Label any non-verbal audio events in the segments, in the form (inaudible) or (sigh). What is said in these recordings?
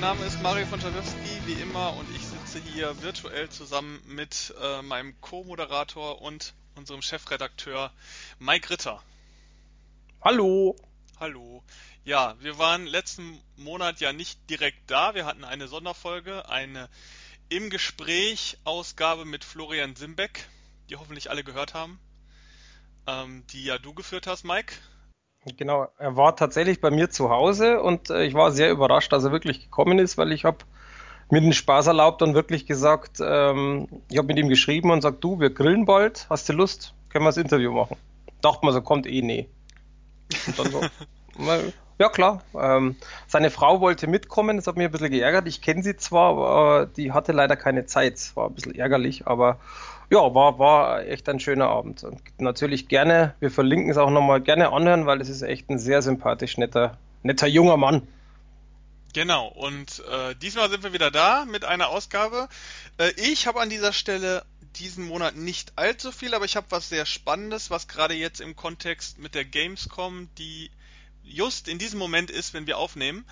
Mein Name ist Mario von Schalewski, wie immer, und ich sitze hier virtuell zusammen mit äh, meinem Co-Moderator und unserem Chefredakteur Mike Ritter. Hallo. Hallo. Ja, wir waren letzten Monat ja nicht direkt da. Wir hatten eine Sonderfolge, eine im Gespräch Ausgabe mit Florian Simbeck, die hoffentlich alle gehört haben, ähm, die ja du geführt hast, Mike. Genau, er war tatsächlich bei mir zu Hause und äh, ich war sehr überrascht, dass er wirklich gekommen ist, weil ich habe mir den Spaß erlaubt und wirklich gesagt, ähm, ich habe mit ihm geschrieben und sagt, du, wir grillen bald, hast du Lust? Können wir das Interview machen? Dachte man so, kommt eh nee. Und dann so, (laughs) ja klar. Ähm, seine Frau wollte mitkommen, das hat mich ein bisschen geärgert. Ich kenne sie zwar, aber die hatte leider keine Zeit. War ein bisschen ärgerlich, aber ja, war, war echt ein schöner Abend. Und natürlich gerne, wir verlinken es auch nochmal, gerne anhören, weil es ist echt ein sehr sympathisch netter, netter junger Mann. Genau, und äh, diesmal sind wir wieder da mit einer Ausgabe. Äh, ich habe an dieser Stelle diesen Monat nicht allzu viel, aber ich habe was sehr Spannendes, was gerade jetzt im Kontext mit der Gamescom, die just in diesem Moment ist, wenn wir aufnehmen,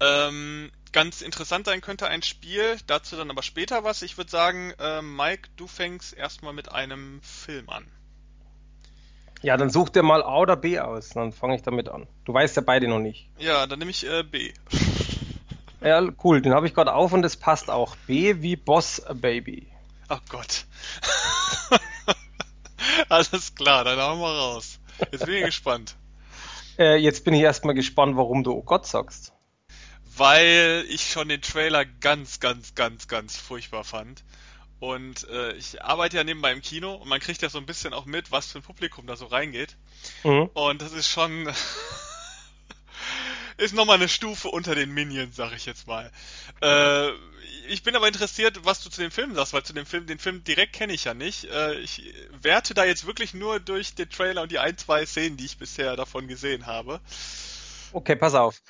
ähm, ganz interessant sein könnte, ein Spiel. Dazu dann aber später was. Ich würde sagen, äh, Mike, du fängst erstmal mit einem Film an. Ja, dann such dir mal A oder B aus, dann fange ich damit an. Du weißt ja beide noch nicht. Ja, dann nehme ich äh, B. (laughs) Ja, cool, den habe ich gerade auf und es passt auch. B wie Boss Baby. Ach Gott. (laughs) Alles klar, dann haben wir raus. Jetzt bin ich gespannt. Äh, jetzt bin ich erstmal gespannt, warum du Oh Gott sagst weil ich schon den Trailer ganz, ganz, ganz, ganz furchtbar fand. Und äh, ich arbeite ja nebenbei im Kino und man kriegt ja so ein bisschen auch mit, was für ein Publikum da so reingeht. Mhm. Und das ist schon (laughs) ist nochmal eine Stufe unter den Minions, sag ich jetzt mal. Äh, ich bin aber interessiert, was du zu dem Film sagst, weil zu dem Film, den Film direkt kenne ich ja nicht. Äh, ich werte da jetzt wirklich nur durch den Trailer und die ein, zwei Szenen, die ich bisher davon gesehen habe. Okay, pass auf.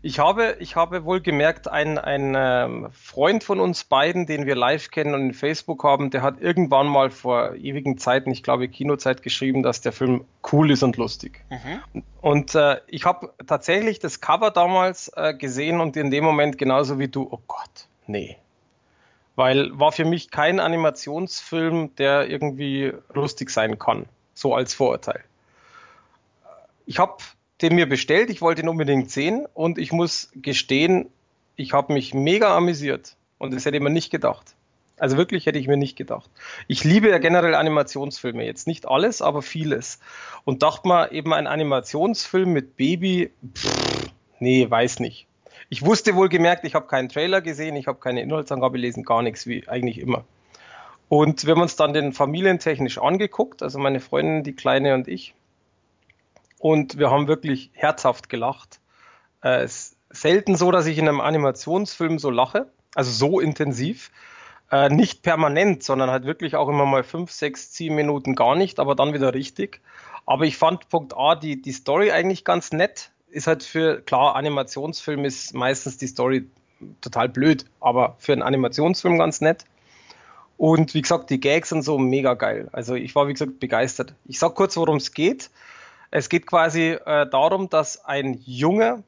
Ich habe, ich habe wohl gemerkt, ein, ein ähm, Freund von uns beiden, den wir live kennen und in Facebook haben, der hat irgendwann mal vor ewigen Zeiten, ich glaube Kinozeit, geschrieben, dass der Film cool ist und lustig. Mhm. Und äh, ich habe tatsächlich das Cover damals äh, gesehen und in dem Moment genauso wie du, oh Gott, nee. Weil war für mich kein Animationsfilm, der irgendwie lustig sein kann, so als Vorurteil. Ich habe den mir bestellt. Ich wollte ihn unbedingt sehen und ich muss gestehen, ich habe mich mega amüsiert und das hätte ich mir nicht gedacht. Also wirklich hätte ich mir nicht gedacht. Ich liebe ja generell Animationsfilme, jetzt nicht alles, aber vieles. Und dachte mal, eben ein Animationsfilm mit Baby, pff, nee, weiß nicht. Ich wusste wohl gemerkt, ich habe keinen Trailer gesehen, ich habe keine Inhaltsangabe gelesen, gar nichts, wie eigentlich immer. Und wir haben uns dann den familientechnisch angeguckt, also meine Freundin, die Kleine und ich, und wir haben wirklich herzhaft gelacht. Äh, es ist selten so, dass ich in einem Animationsfilm so lache, also so intensiv. Äh, nicht permanent, sondern halt wirklich auch immer mal fünf, sechs, zehn Minuten gar nicht, aber dann wieder richtig. Aber ich fand Punkt A die, die Story eigentlich ganz nett. Ist halt für, klar, Animationsfilm ist meistens die Story total blöd, aber für einen Animationsfilm ganz nett. Und wie gesagt, die Gags und so mega geil. Also ich war, wie gesagt, begeistert. Ich sag kurz, worum es geht. Es geht quasi äh, darum, dass ein Junge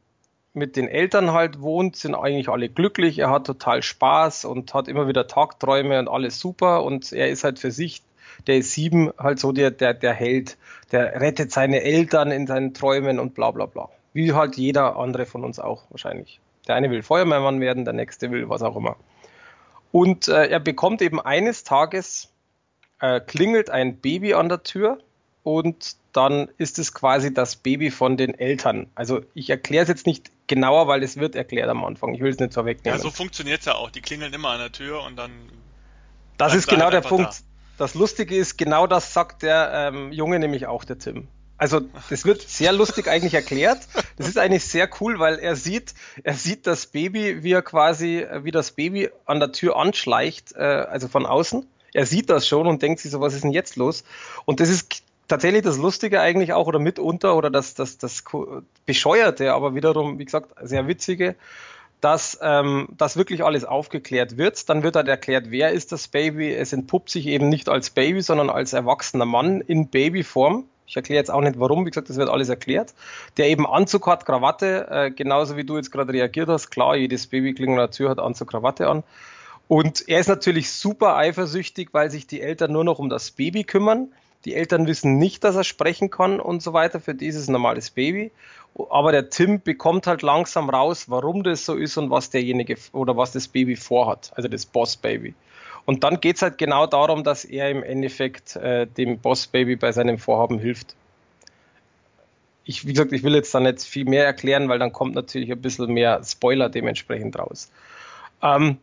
mit den Eltern halt wohnt, sind eigentlich alle glücklich, er hat total Spaß und hat immer wieder Tagträume und alles super und er ist halt für sich, der ist sieben, halt so der, der, der Held, der rettet seine Eltern in seinen Träumen und bla bla bla. Wie halt jeder andere von uns auch wahrscheinlich. Der eine will Feuerwehrmann werden, der nächste will was auch immer. Und äh, er bekommt eben eines Tages, äh, klingelt ein Baby an der Tür und dann ist es quasi das Baby von den Eltern. Also ich erkläre es jetzt nicht genauer, weil es wird erklärt am Anfang. Ich will es nicht vorwegnehmen. Ja, so funktioniert es ja auch. Die klingeln immer an der Tür und dann. Das ist genau halt der Punkt. Da. Das Lustige ist, genau das sagt der ähm, Junge nämlich auch, der Tim. Also das wird sehr lustig eigentlich erklärt. Das ist eigentlich sehr cool, weil er sieht, er sieht das Baby, wie er quasi, wie das Baby an der Tür anschleicht, äh, also von außen. Er sieht das schon und denkt sich so, was ist denn jetzt los? Und das ist tatsächlich das Lustige eigentlich auch oder mitunter oder das, das, das Bescheuerte, aber wiederum, wie gesagt, sehr witzige, dass ähm, das wirklich alles aufgeklärt wird. Dann wird halt erklärt, wer ist das Baby. Es entpuppt sich eben nicht als Baby, sondern als erwachsener Mann in Babyform. Ich erkläre jetzt auch nicht warum, wie gesagt, das wird alles erklärt. Der eben Anzug hat, Krawatte, äh, genauso wie du jetzt gerade reagiert hast. Klar, jedes Baby klingelt an der Tür hat Anzug, Krawatte an. Und er ist natürlich super eifersüchtig, weil sich die Eltern nur noch um das Baby kümmern. Die Eltern wissen nicht, dass er sprechen kann und so weiter. Für dieses normales Baby. Aber der Tim bekommt halt langsam raus, warum das so ist und was derjenige oder was das Baby vorhat. Also das Boss Baby. Und dann geht es halt genau darum, dass er im Endeffekt äh, dem Boss Baby bei seinem Vorhaben hilft. Ich, wie gesagt, ich will jetzt da nicht viel mehr erklären, weil dann kommt natürlich ein bisschen mehr Spoiler dementsprechend raus. Ähm,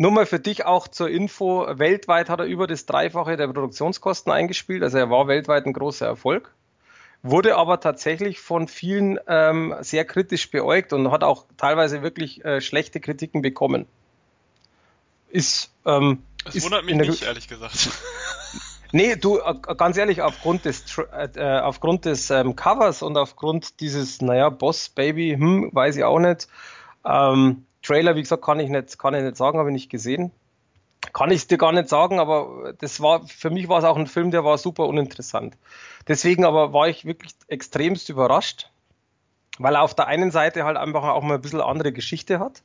nur mal für dich auch zur Info, weltweit hat er über das Dreifache der Produktionskosten eingespielt, also er war weltweit ein großer Erfolg, wurde aber tatsächlich von vielen ähm, sehr kritisch beäugt und hat auch teilweise wirklich äh, schlechte Kritiken bekommen. Ist ähm, das ist wundert mich nicht, ehrlich gesagt. (laughs) (laughs) Nee, du, äh, ganz ehrlich, aufgrund des, äh, aufgrund des ähm, Covers und aufgrund dieses, naja, Boss Baby, hm, weiß ich auch nicht. Ähm, Trailer, wie gesagt, kann ich nicht, kann ich nicht sagen, habe ich nicht gesehen. Kann ich es dir gar nicht sagen, aber das war, für mich war es auch ein Film, der war super uninteressant. Deswegen aber war ich wirklich extremst überrascht, weil er auf der einen Seite halt einfach auch mal ein bisschen andere Geschichte hat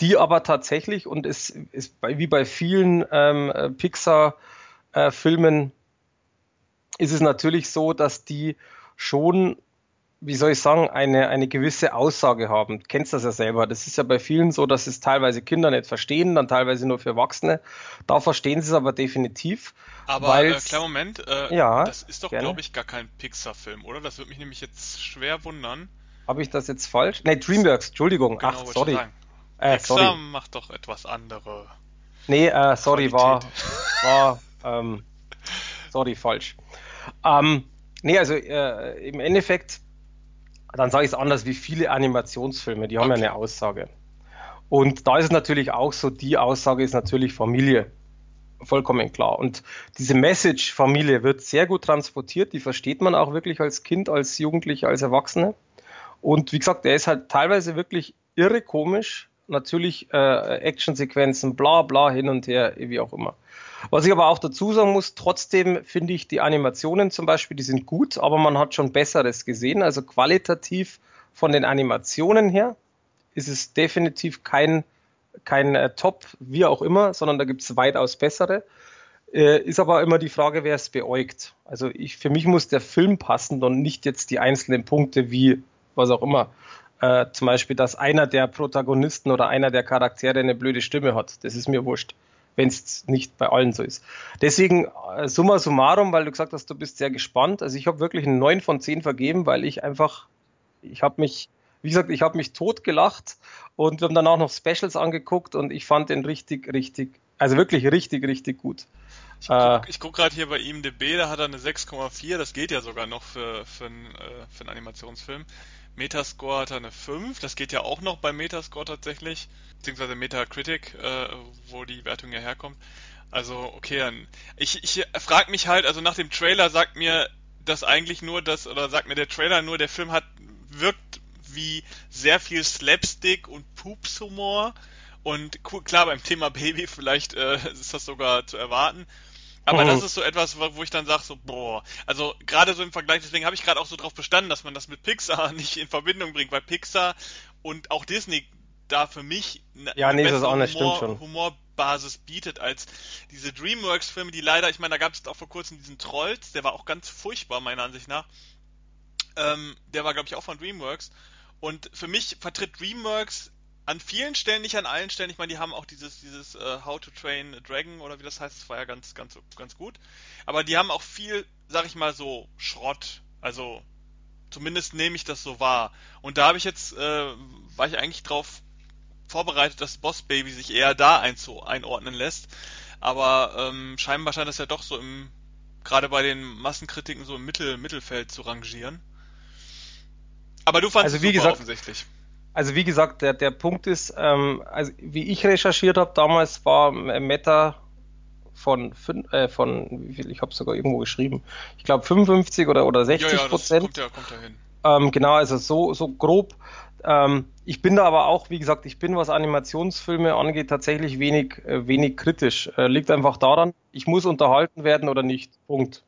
die aber tatsächlich, und es ist wie bei vielen ähm, Pixar-Filmen, äh, ist es natürlich so, dass die schon, wie soll ich sagen, eine, eine gewisse Aussage haben. Du kennst das ja selber. Das ist ja bei vielen so, dass es teilweise Kinder nicht verstehen, dann teilweise nur für Erwachsene. Da verstehen sie es aber definitiv. Aber äh, kleiner Moment, äh, ja, das ist doch, glaube ich, gar kein Pixar-Film, oder? Das würde mich nämlich jetzt schwer wundern. Habe ich das jetzt falsch? Ne, Dreamworks, Entschuldigung. Genau, Ach, sorry. Äh, sorry. macht doch etwas andere. Nee, äh, sorry, Qualität. war, (laughs) war ähm, sorry, falsch. Ähm, nee, also äh, im Endeffekt, dann sage ich es anders, wie viele Animationsfilme, die haben okay. ja eine Aussage. Und da ist es natürlich auch so, die Aussage ist natürlich Familie. Vollkommen klar. Und diese Message Familie wird sehr gut transportiert, die versteht man auch wirklich als Kind, als Jugendlicher, als Erwachsene. Und wie gesagt, der ist halt teilweise wirklich irre komisch, natürlich äh, Actionsequenzen, bla bla hin und her, wie auch immer. Was ich aber auch dazu sagen muss, trotzdem finde ich die Animationen zum Beispiel, die sind gut, aber man hat schon Besseres gesehen. Also qualitativ von den Animationen her ist es definitiv kein, kein äh, Top, wie auch immer, sondern da gibt es weitaus bessere. Äh, ist aber immer die Frage, wer es beäugt. Also ich, für mich muss der Film passen und nicht jetzt die einzelnen Punkte wie was auch immer äh, zum Beispiel, dass einer der Protagonisten oder einer der Charaktere eine blöde Stimme hat. Das ist mir wurscht, wenn es nicht bei allen so ist. Deswegen, äh, summa summarum, weil du gesagt hast, du bist sehr gespannt. Also ich habe wirklich einen 9 von 10 vergeben, weil ich einfach, ich habe mich, wie gesagt, ich habe mich totgelacht und wir haben dann auch noch Specials angeguckt und ich fand den richtig, richtig, also wirklich richtig, richtig gut. Ich gucke äh, guck gerade hier bei ihm DB, da hat er eine 6,4, das geht ja sogar noch für, für, einen, äh, für einen Animationsfilm. Metascore hat er eine 5, das geht ja auch noch bei Metascore tatsächlich, beziehungsweise Metacritic, äh, wo die Wertung ja herkommt. Also, okay, dann. Ich, ich frage mich halt, also nach dem Trailer sagt mir das eigentlich nur das, oder sagt mir der Trailer nur, der Film hat, wirkt wie sehr viel Slapstick und Pupshumor. Und klar, beim Thema Baby vielleicht äh, ist das sogar zu erwarten. Aber mhm. das ist so etwas, wo ich dann sage, so, boah, also gerade so im Vergleich, deswegen habe ich gerade auch so drauf bestanden, dass man das mit Pixar (laughs) nicht in Verbindung bringt, weil Pixar und auch Disney da für mich eine ja, nee, bessere Humor, Humorbasis bietet als diese DreamWorks-Filme, die leider, ich meine, da gab es auch vor kurzem diesen Trolls, der war auch ganz furchtbar, meiner Ansicht nach. Ähm, der war, glaube ich, auch von DreamWorks. Und für mich vertritt DreamWorks an vielen Stellen, nicht an allen Stellen. Ich meine, die haben auch dieses, dieses uh, How to Train a Dragon oder wie das heißt, das war ja ganz, ganz, ganz gut. Aber die haben auch viel, sag ich mal so, Schrott. Also zumindest nehme ich das so wahr. Und da habe ich jetzt, äh, war ich eigentlich drauf vorbereitet, dass Boss Baby sich eher da einordnen lässt. Aber ähm, scheinbar scheint das ja doch so im, gerade bei den Massenkritiken so im Mittel, Mittelfeld zu rangieren. Aber du fandest also, wie gesagt, offensichtlich. Also wie gesagt, der, der Punkt ist, ähm, also wie ich recherchiert habe damals, war Meta von, äh, von wie viel, ich habe sogar irgendwo geschrieben, ich glaube 55 oder, oder 60 ja, ja, Prozent. Kommt ja, kommt ja hin. Ähm, genau, also so, so grob. Ähm, ich bin da aber auch, wie gesagt, ich bin, was Animationsfilme angeht, tatsächlich wenig, äh, wenig kritisch. Äh, liegt einfach daran, ich muss unterhalten werden oder nicht. Punkt.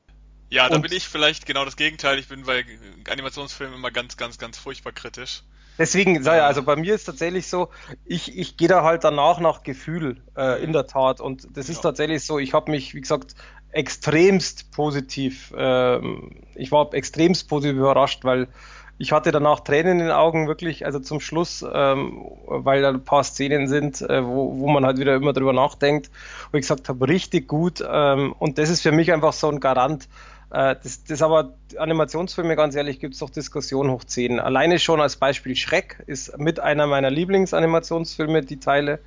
Ja, da und bin ich vielleicht genau das Gegenteil. Ich bin bei Animationsfilmen immer ganz, ganz, ganz furchtbar kritisch. Deswegen, ja, also bei mir ist tatsächlich so, ich, ich gehe da halt danach nach Gefühl, äh, in der Tat. Und das ist ja. tatsächlich so, ich habe mich, wie gesagt, extremst positiv, ähm, ich war extremst positiv überrascht, weil ich hatte danach Tränen in den Augen, wirklich, also zum Schluss, ähm, weil da ein paar Szenen sind, äh, wo, wo man halt wieder immer drüber nachdenkt, wo ich gesagt habe, richtig gut. Ähm, und das ist für mich einfach so ein Garant, äh, das, das aber Animationsfilme, ganz ehrlich, gibt es doch Diskussionen hoch 10. Alleine schon als Beispiel Schreck ist mit einer meiner Lieblingsanimationsfilme, die Teile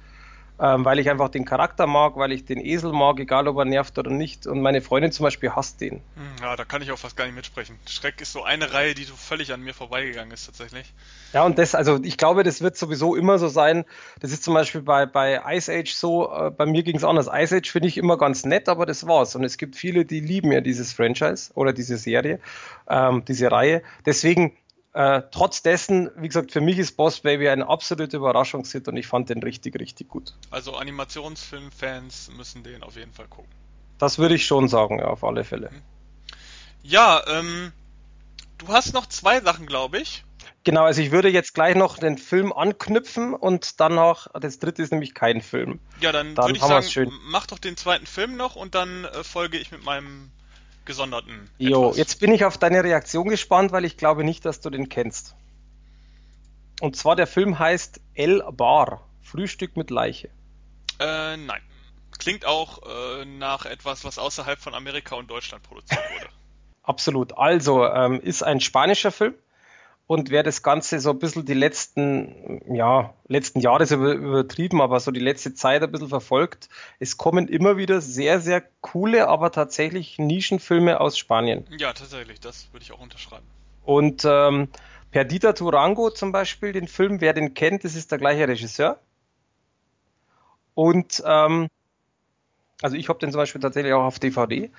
ähm, weil ich einfach den Charakter mag, weil ich den Esel mag, egal ob er nervt oder nicht. Und meine Freundin zum Beispiel hasst den. Hm, ja, da kann ich auch fast gar nicht mitsprechen. Schreck ist so eine Reihe, die so völlig an mir vorbeigegangen ist tatsächlich. Ja, und das, also ich glaube, das wird sowieso immer so sein. Das ist zum Beispiel bei, bei Ice Age so, äh, bei mir ging es anders. Ice Age finde ich immer ganz nett, aber das war's. Und es gibt viele, die lieben ja dieses Franchise oder diese Serie, ähm, diese Reihe. Deswegen äh, trotz dessen, wie gesagt, für mich ist Boss Baby ein absoluter Überraschungshit und ich fand den richtig, richtig gut. Also Animationsfilmfans müssen den auf jeden Fall gucken. Das würde ich schon sagen, ja, auf alle Fälle. Mhm. Ja, ähm, du hast noch zwei Sachen, glaube ich. Genau, also ich würde jetzt gleich noch den Film anknüpfen und dann noch, das dritte ist nämlich kein Film. Ja, dann, dann würde ich sagen, mach doch den zweiten Film noch und dann äh, folge ich mit meinem gesonderten. Jo, etwas. jetzt bin ich auf deine Reaktion gespannt, weil ich glaube nicht, dass du den kennst. Und zwar der Film heißt El Bar, Frühstück mit Leiche. Äh, nein. Klingt auch äh, nach etwas, was außerhalb von Amerika und Deutschland produziert wurde. (laughs) Absolut. Also, ähm, ist ein spanischer Film und wer das Ganze so ein bisschen die letzten, ja, letzten Jahre ist übertrieben, aber so die letzte Zeit ein bisschen verfolgt, es kommen immer wieder sehr, sehr coole, aber tatsächlich Nischenfilme aus Spanien. Ja, tatsächlich, das würde ich auch unterschreiben. Und ähm, Perdita Turango zum Beispiel, den Film, wer den kennt, das ist der gleiche Regisseur. Und ähm, also ich habe den zum Beispiel tatsächlich auch auf DVD.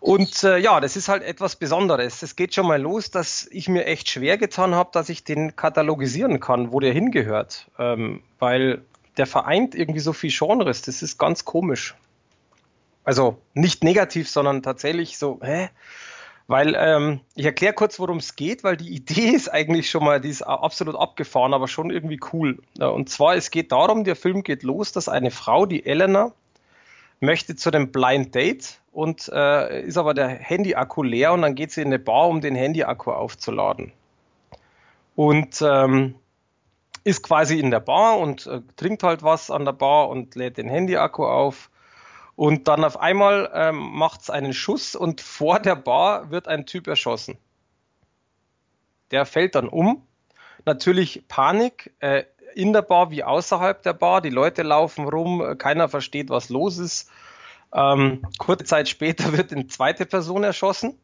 Und äh, ja, das ist halt etwas Besonderes. Es geht schon mal los, dass ich mir echt schwer getan habe, dass ich den katalogisieren kann, wo der hingehört. Ähm, weil der vereint irgendwie so viel Genres. Das ist ganz komisch. Also nicht negativ, sondern tatsächlich so, hä? Weil ähm, ich erkläre kurz, worum es geht, weil die (laughs) Idee ist eigentlich schon mal, die ist absolut abgefahren, aber schon irgendwie cool. Und zwar, es geht darum, der Film geht los, dass eine Frau, die Elena, möchte zu einem Blind Date und äh, ist aber der Handy-Akku leer und dann geht sie in eine Bar, um den Handy-Akku aufzuladen. Und ähm, ist quasi in der Bar und äh, trinkt halt was an der Bar und lädt den Handy-Akku auf. Und dann auf einmal ähm, macht es einen Schuss und (laughs) vor der Bar wird ein Typ erschossen. Der fällt dann um. Natürlich Panik äh, in der Bar wie außerhalb der Bar. Die Leute laufen rum, keiner versteht, was los ist. Ähm, kurze Zeit später (laughs) wird eine zweite Person erschossen.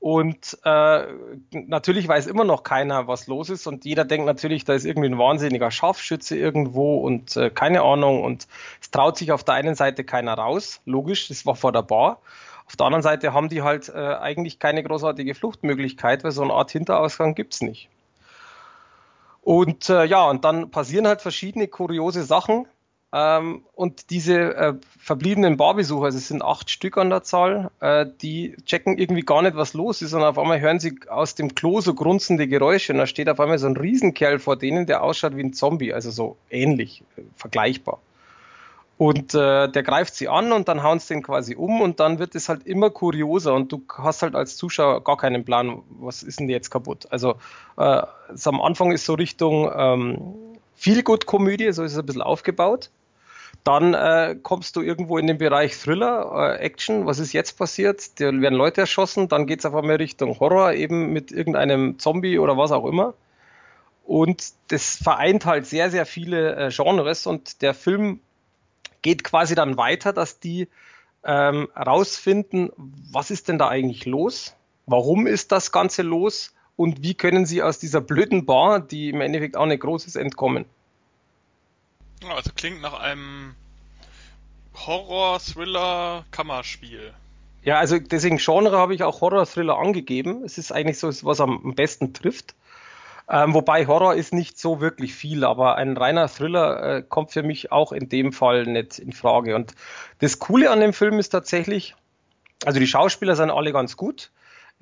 Und äh, natürlich weiß immer noch keiner, was los ist. Und jeder denkt natürlich, da ist irgendwie ein wahnsinniger Scharfschütze irgendwo und äh, keine Ahnung. Und es traut sich auf der einen Seite keiner raus. Logisch, das war vor der Bar. Auf der anderen Seite haben die halt äh, eigentlich keine großartige Fluchtmöglichkeit, weil so eine Art Hinterausgang gibt's nicht. Und äh, ja, und dann passieren halt verschiedene kuriose Sachen. Ähm, und diese äh, verbliebenen Barbesucher, also es sind acht Stück an der Zahl, äh, die checken irgendwie gar nicht, was los ist. Und auf einmal hören sie aus dem Klo so grunzende Geräusche. Und da steht auf einmal so ein Riesenkerl vor denen, der ausschaut wie ein Zombie, also so ähnlich, äh, vergleichbar. Und äh, der greift sie an und dann hauen sie den quasi um und dann wird es halt immer kurioser und du hast halt als Zuschauer gar keinen Plan, was ist denn jetzt kaputt. Also äh, am Anfang ist so Richtung ähm, Feel-Good-Komödie, so ist es ein bisschen aufgebaut. Dann äh, kommst du irgendwo in den Bereich Thriller, äh, Action, was ist jetzt passiert? Da werden Leute erschossen, dann geht es auf einmal Richtung Horror, eben mit irgendeinem Zombie oder was auch immer. Und das vereint halt sehr, sehr viele äh, Genres und der Film geht quasi dann weiter, dass die ähm, rausfinden, was ist denn da eigentlich los? Warum ist das Ganze los? Und wie können sie aus dieser blöden Bar, die im Endeffekt auch nicht groß ist, entkommen? Also klingt nach einem Horror-Thriller-Kammerspiel. Ja, also deswegen Genre habe ich auch Horror-Thriller angegeben. Es ist eigentlich so, was am besten trifft. Ähm, wobei Horror ist nicht so wirklich viel, aber ein reiner Thriller äh, kommt für mich auch in dem Fall nicht in Frage. Und das Coole an dem Film ist tatsächlich, also die Schauspieler sind alle ganz gut.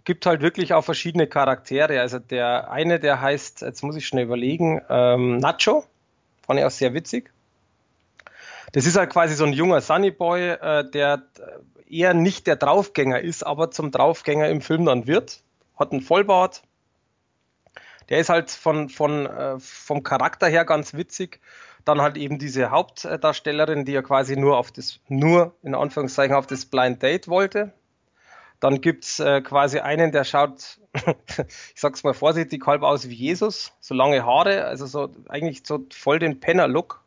Gibt halt wirklich auch verschiedene Charaktere. Also der eine, der heißt, jetzt muss ich schnell überlegen, ähm, Nacho, fand ich auch sehr witzig. Das ist halt quasi so ein junger Sunnyboy, äh, der eher nicht der Draufgänger ist, aber zum Draufgänger im Film dann wird. Hat einen Vollbart. Der ist halt von, von, äh, vom Charakter her ganz witzig. Dann halt eben diese Hauptdarstellerin, die ja quasi nur auf das, nur in Anführungszeichen auf das Blind Date wollte. Dann gibt's äh, quasi einen, der schaut, (laughs) ich sag's mal vorsichtig, halb aus wie Jesus, so lange Haare, also so eigentlich so voll den Penner-Look.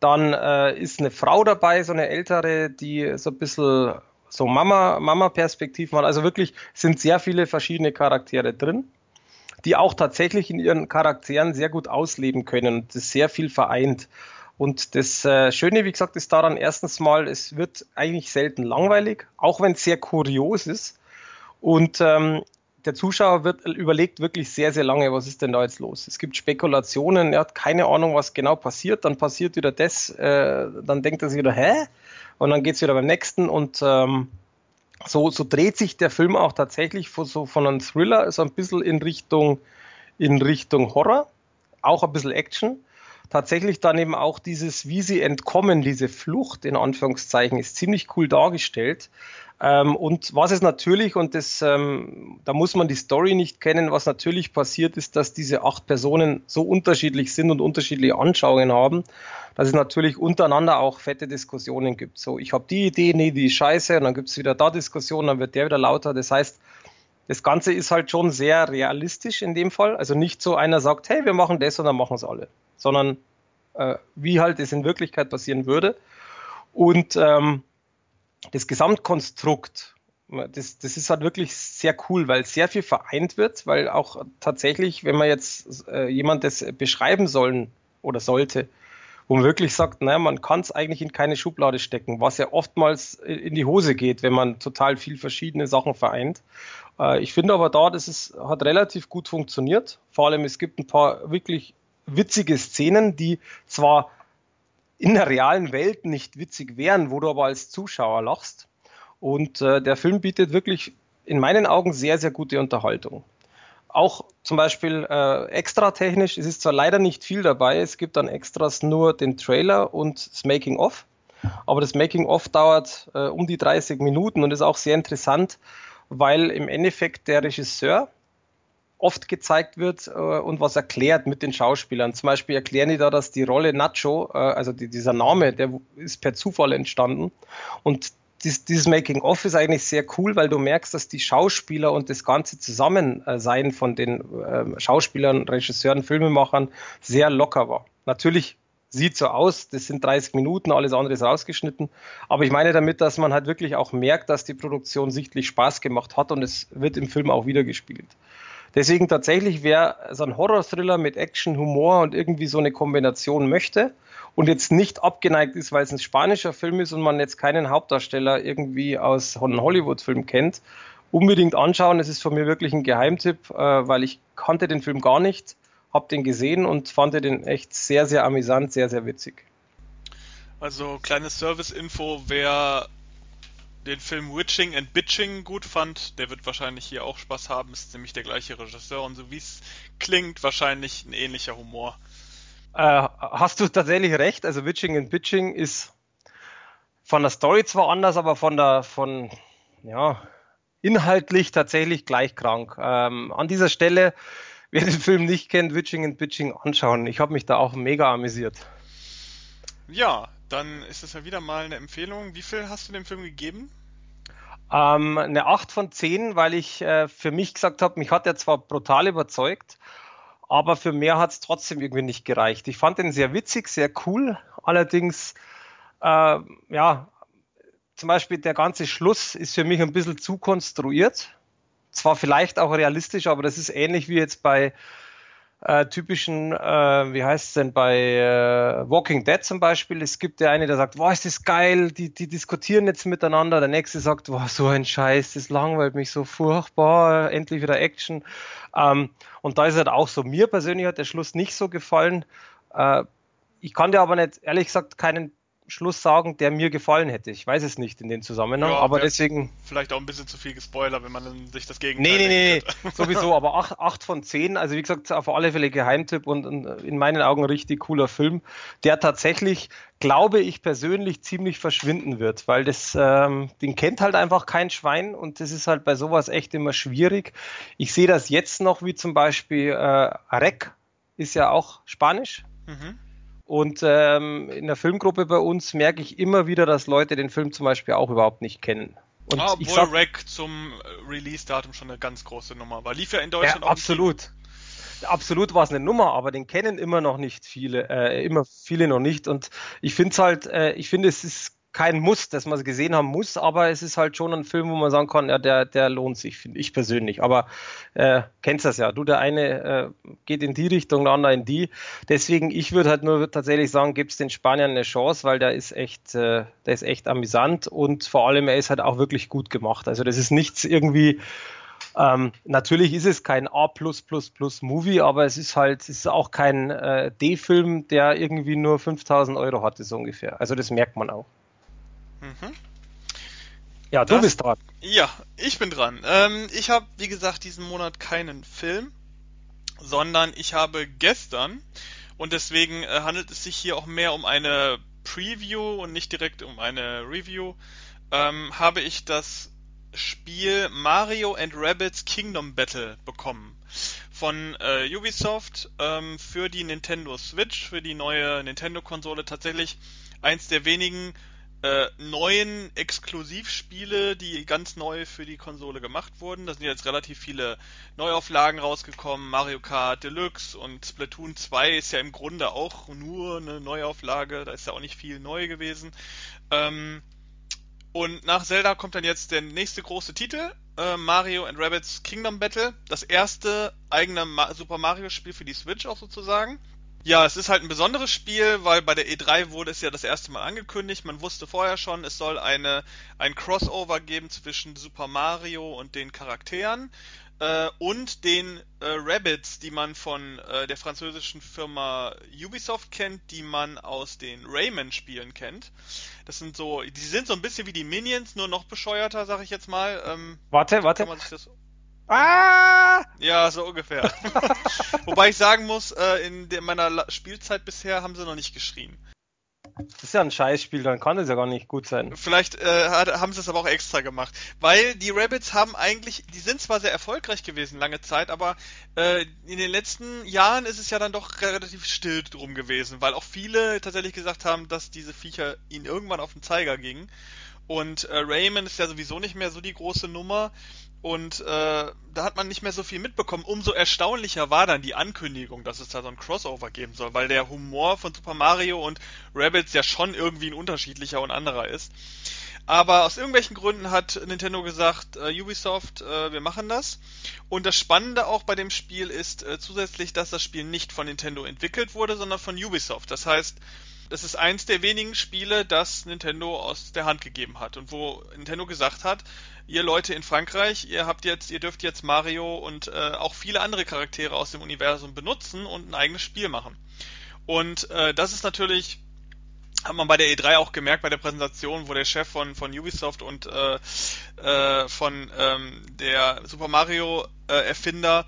Dann äh, ist eine Frau dabei, so eine ältere, die so ein bisschen so Mama, Mama-Perspektiven hat. Also wirklich sind sehr viele verschiedene Charaktere drin, die auch tatsächlich in ihren Charakteren sehr gut ausleben können das sehr viel vereint. Und das äh, Schöne, wie gesagt, ist daran erstens mal, es wird eigentlich selten langweilig, auch wenn es sehr kurios ist. Und ähm, der Zuschauer wird überlegt wirklich sehr, sehr lange, was ist denn da jetzt los? Es gibt Spekulationen, er hat keine Ahnung, was genau passiert, dann passiert wieder das, äh, dann denkt er sich wieder, hä? Und dann geht's wieder beim nächsten und ähm, so, so dreht sich der Film auch tatsächlich von, so von einem Thriller, so ein bisschen in Richtung, in Richtung Horror, auch ein bisschen Action. Tatsächlich dann eben auch dieses, wie sie entkommen, diese Flucht in Anführungszeichen, ist ziemlich cool dargestellt. Ähm, und was ist natürlich, und das, ähm, da muss man die Story nicht kennen, was natürlich passiert ist, dass diese acht Personen so unterschiedlich sind und unterschiedliche Anschauungen haben, dass es natürlich untereinander auch fette Diskussionen gibt. So, ich habe die Idee, nee, die ist scheiße, und dann gibt es wieder da Diskussionen, dann wird der wieder lauter. Das heißt, das Ganze ist halt schon sehr realistisch in dem Fall. Also nicht so einer sagt, hey, wir machen das und dann machen es alle, sondern äh, wie halt es in Wirklichkeit passieren würde. Und ähm, das Gesamtkonstrukt, das, das ist halt wirklich sehr cool, weil sehr viel vereint wird, weil auch tatsächlich, wenn man jetzt äh, jemand das beschreiben sollen oder sollte, wo man wirklich sagt, naja, man kann es eigentlich in keine Schublade stecken, was ja oftmals in die Hose geht, wenn man total viel verschiedene Sachen vereint. Äh, ich finde aber da, das ist, hat relativ gut funktioniert. Vor allem, es gibt ein paar wirklich witzige Szenen, die zwar in der realen Welt nicht witzig wären, wo du aber als Zuschauer lachst. Und äh, der Film bietet wirklich in meinen Augen sehr, sehr gute Unterhaltung. Auch zum Beispiel äh, extra technisch, es ist zwar leider nicht viel dabei, es gibt dann Extras nur den Trailer und das Making-of, aber das Making-of dauert äh, um die 30 Minuten und ist auch sehr interessant, weil im Endeffekt der Regisseur, oft gezeigt wird äh, und was erklärt mit den Schauspielern. Zum Beispiel erklären die da, dass die Rolle Nacho, äh, also die, dieser Name, der ist per Zufall entstanden. Und dies, dieses Making-of ist eigentlich sehr cool, weil du merkst, dass die Schauspieler und das ganze Zusammensein von den äh, Schauspielern, Regisseuren, Filmemachern sehr locker war. Natürlich sieht so aus, das sind 30 Minuten, alles andere ist rausgeschnitten. Aber ich meine damit, dass man halt wirklich auch merkt, dass die Produktion sichtlich Spaß gemacht hat und es wird im Film auch wiedergespielt. Deswegen tatsächlich, wer so ein Horror-Thriller mit Action, Humor und irgendwie so eine Kombination möchte und jetzt nicht abgeneigt ist, weil es ein spanischer Film ist und man jetzt keinen Hauptdarsteller irgendwie aus einem Hollywood-Film kennt, unbedingt anschauen. Es ist von mir wirklich ein Geheimtipp, äh, weil ich kannte den Film gar nicht, habe den gesehen und fand den echt sehr, sehr amüsant, sehr, sehr witzig. Also kleine Service-Info, wer den Film Witching and Bitching gut fand, der wird wahrscheinlich hier auch Spaß haben. Ist nämlich der gleiche Regisseur und so wie es klingt, wahrscheinlich ein ähnlicher Humor. Äh, hast du tatsächlich recht? Also Witching and Bitching ist von der Story zwar anders, aber von der von ja inhaltlich tatsächlich gleich krank. Ähm, an dieser Stelle, (laughs) wer den Film nicht kennt, Witching and Bitching anschauen. Ich habe mich da auch mega amüsiert. Ja, dann ist es ja wieder mal eine Empfehlung. Wie viel hast du dem Film gegeben? Ähm, eine 8 von 10, weil ich äh, für mich gesagt habe, mich hat er zwar brutal überzeugt, aber für mehr hat es trotzdem irgendwie nicht gereicht. Ich fand den sehr witzig, sehr cool. Allerdings, äh, ja, zum Beispiel der ganze Schluss ist für mich ein bisschen zu konstruiert. Zwar vielleicht auch realistisch, aber das ist ähnlich wie jetzt bei äh, typischen, äh, wie heißt es denn, bei äh, Walking Dead zum Beispiel, es gibt der eine, der sagt, wow, ist das geil, die, die diskutieren jetzt miteinander, der nächste sagt, wow, so ein Scheiß, das langweilt mich so furchtbar, endlich wieder Action. Ähm, und da ist halt auch so, mir persönlich hat der Schluss nicht so gefallen. Äh, ich kann dir aber nicht, ehrlich gesagt, keinen Schluss sagen, der mir gefallen hätte. Ich weiß es nicht in dem Zusammenhang, ja, aber deswegen. Vielleicht auch ein bisschen zu viel gespoilert, wenn man sich das Gegenteil Nee, nee, nee, sowieso, aber 8, 8 von 10, also wie gesagt, auf alle Fälle Geheimtipp und, und in meinen Augen richtig cooler Film, der tatsächlich, glaube ich persönlich, ziemlich verschwinden wird, weil das, ähm, den kennt halt einfach kein Schwein und das ist halt bei sowas echt immer schwierig. Ich sehe das jetzt noch, wie zum Beispiel äh, Rec ist ja auch Spanisch. Mhm. Und ähm, in der Filmgruppe bei uns merke ich immer wieder, dass Leute den Film zum Beispiel auch überhaupt nicht kennen. Und ah, obwohl sag, Rack zum äh, Release-Datum schon eine ganz große Nummer war. Lief ja in Deutschland ja, auch. Absolut. Absolut war es eine Nummer, aber den kennen immer noch nicht viele, äh, immer viele noch nicht. Und ich finde es halt, äh, ich finde es ist kein Muss, dass man es gesehen haben muss, aber es ist halt schon ein Film, wo man sagen kann, ja, der, der lohnt sich, finde ich persönlich. Aber äh, kennst das ja, du, der eine äh, geht in die Richtung, der andere in die. Deswegen, ich würde halt nur tatsächlich sagen, gibt es den Spaniern eine Chance, weil der ist echt, äh, der ist echt amüsant und vor allem, er ist halt auch wirklich gut gemacht. Also das ist nichts irgendwie, ähm, natürlich ist es kein A Movie, aber es ist halt, es ist auch kein äh, D-Film, der irgendwie nur 5000 Euro hatte, so ungefähr. Also das merkt man auch. Mhm. Ja, du das, bist dran. Ja, ich bin dran. Ähm, ich habe, wie gesagt, diesen Monat keinen Film, sondern ich habe gestern, und deswegen äh, handelt es sich hier auch mehr um eine Preview und nicht direkt um eine Review, ähm, habe ich das Spiel Mario and Rabbids Kingdom Battle bekommen von äh, Ubisoft ähm, für die Nintendo Switch, für die neue Nintendo-Konsole tatsächlich eins der wenigen äh, neuen Exklusivspiele, die ganz neu für die Konsole gemacht wurden. Da sind jetzt relativ viele Neuauflagen rausgekommen. Mario Kart Deluxe und Splatoon 2 ist ja im Grunde auch nur eine Neuauflage. Da ist ja auch nicht viel neu gewesen. Ähm, und nach Zelda kommt dann jetzt der nächste große Titel, äh, Mario and Rabbids Kingdom Battle. Das erste eigene Super Mario Spiel für die Switch auch sozusagen. Ja, es ist halt ein besonderes Spiel, weil bei der E3 wurde es ja das erste Mal angekündigt. Man wusste vorher schon, es soll eine, ein Crossover geben zwischen Super Mario und den Charakteren äh, und den äh, Rabbits, die man von äh, der französischen Firma Ubisoft kennt, die man aus den Rayman-Spielen kennt. Das sind so, die sind so ein bisschen wie die Minions, nur noch bescheuerter, sag ich jetzt mal. Ähm, warte, warte. Ah! Ja, so ungefähr. (laughs) Wobei ich sagen muss, äh, in meiner Spielzeit bisher haben sie noch nicht geschrien. Das ist ja ein Scheißspiel, dann kann es ja gar nicht gut sein. Vielleicht äh, haben sie es aber auch extra gemacht. Weil die Rabbits haben eigentlich, die sind zwar sehr erfolgreich gewesen lange Zeit, aber äh, in den letzten Jahren ist es ja dann doch relativ still drum gewesen, weil auch viele tatsächlich gesagt haben, dass diese Viecher ihnen irgendwann auf den Zeiger gingen. Und äh, Rayman ist ja sowieso nicht mehr so die große Nummer. Und äh, da hat man nicht mehr so viel mitbekommen. Umso erstaunlicher war dann die Ankündigung, dass es da so ein Crossover geben soll, weil der Humor von Super Mario und Rabbits ja schon irgendwie ein unterschiedlicher und anderer ist. Aber aus irgendwelchen Gründen hat Nintendo gesagt, äh, Ubisoft, äh, wir machen das. Und das Spannende auch bei dem Spiel ist äh, zusätzlich, dass das Spiel nicht von Nintendo entwickelt wurde, sondern von Ubisoft. Das heißt, das ist eins der wenigen Spiele, das Nintendo aus der Hand gegeben hat und wo Nintendo gesagt hat, ihr Leute in Frankreich, ihr habt jetzt, ihr dürft jetzt Mario und äh, auch viele andere Charaktere aus dem Universum benutzen und ein eigenes Spiel machen. Und äh, das ist natürlich hat man bei der E3 auch gemerkt bei der Präsentation, wo der Chef von von Ubisoft und äh, äh, von ähm, der Super Mario äh, Erfinder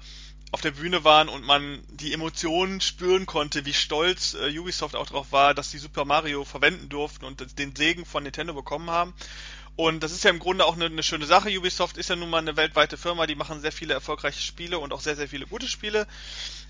auf der Bühne waren und man die Emotionen spüren konnte, wie stolz äh, Ubisoft auch darauf war, dass sie Super Mario verwenden durften und den Segen von Nintendo bekommen haben. Und das ist ja im Grunde auch eine, eine, schöne Sache. Ubisoft ist ja nun mal eine weltweite Firma, die machen sehr viele erfolgreiche Spiele und auch sehr, sehr viele gute Spiele.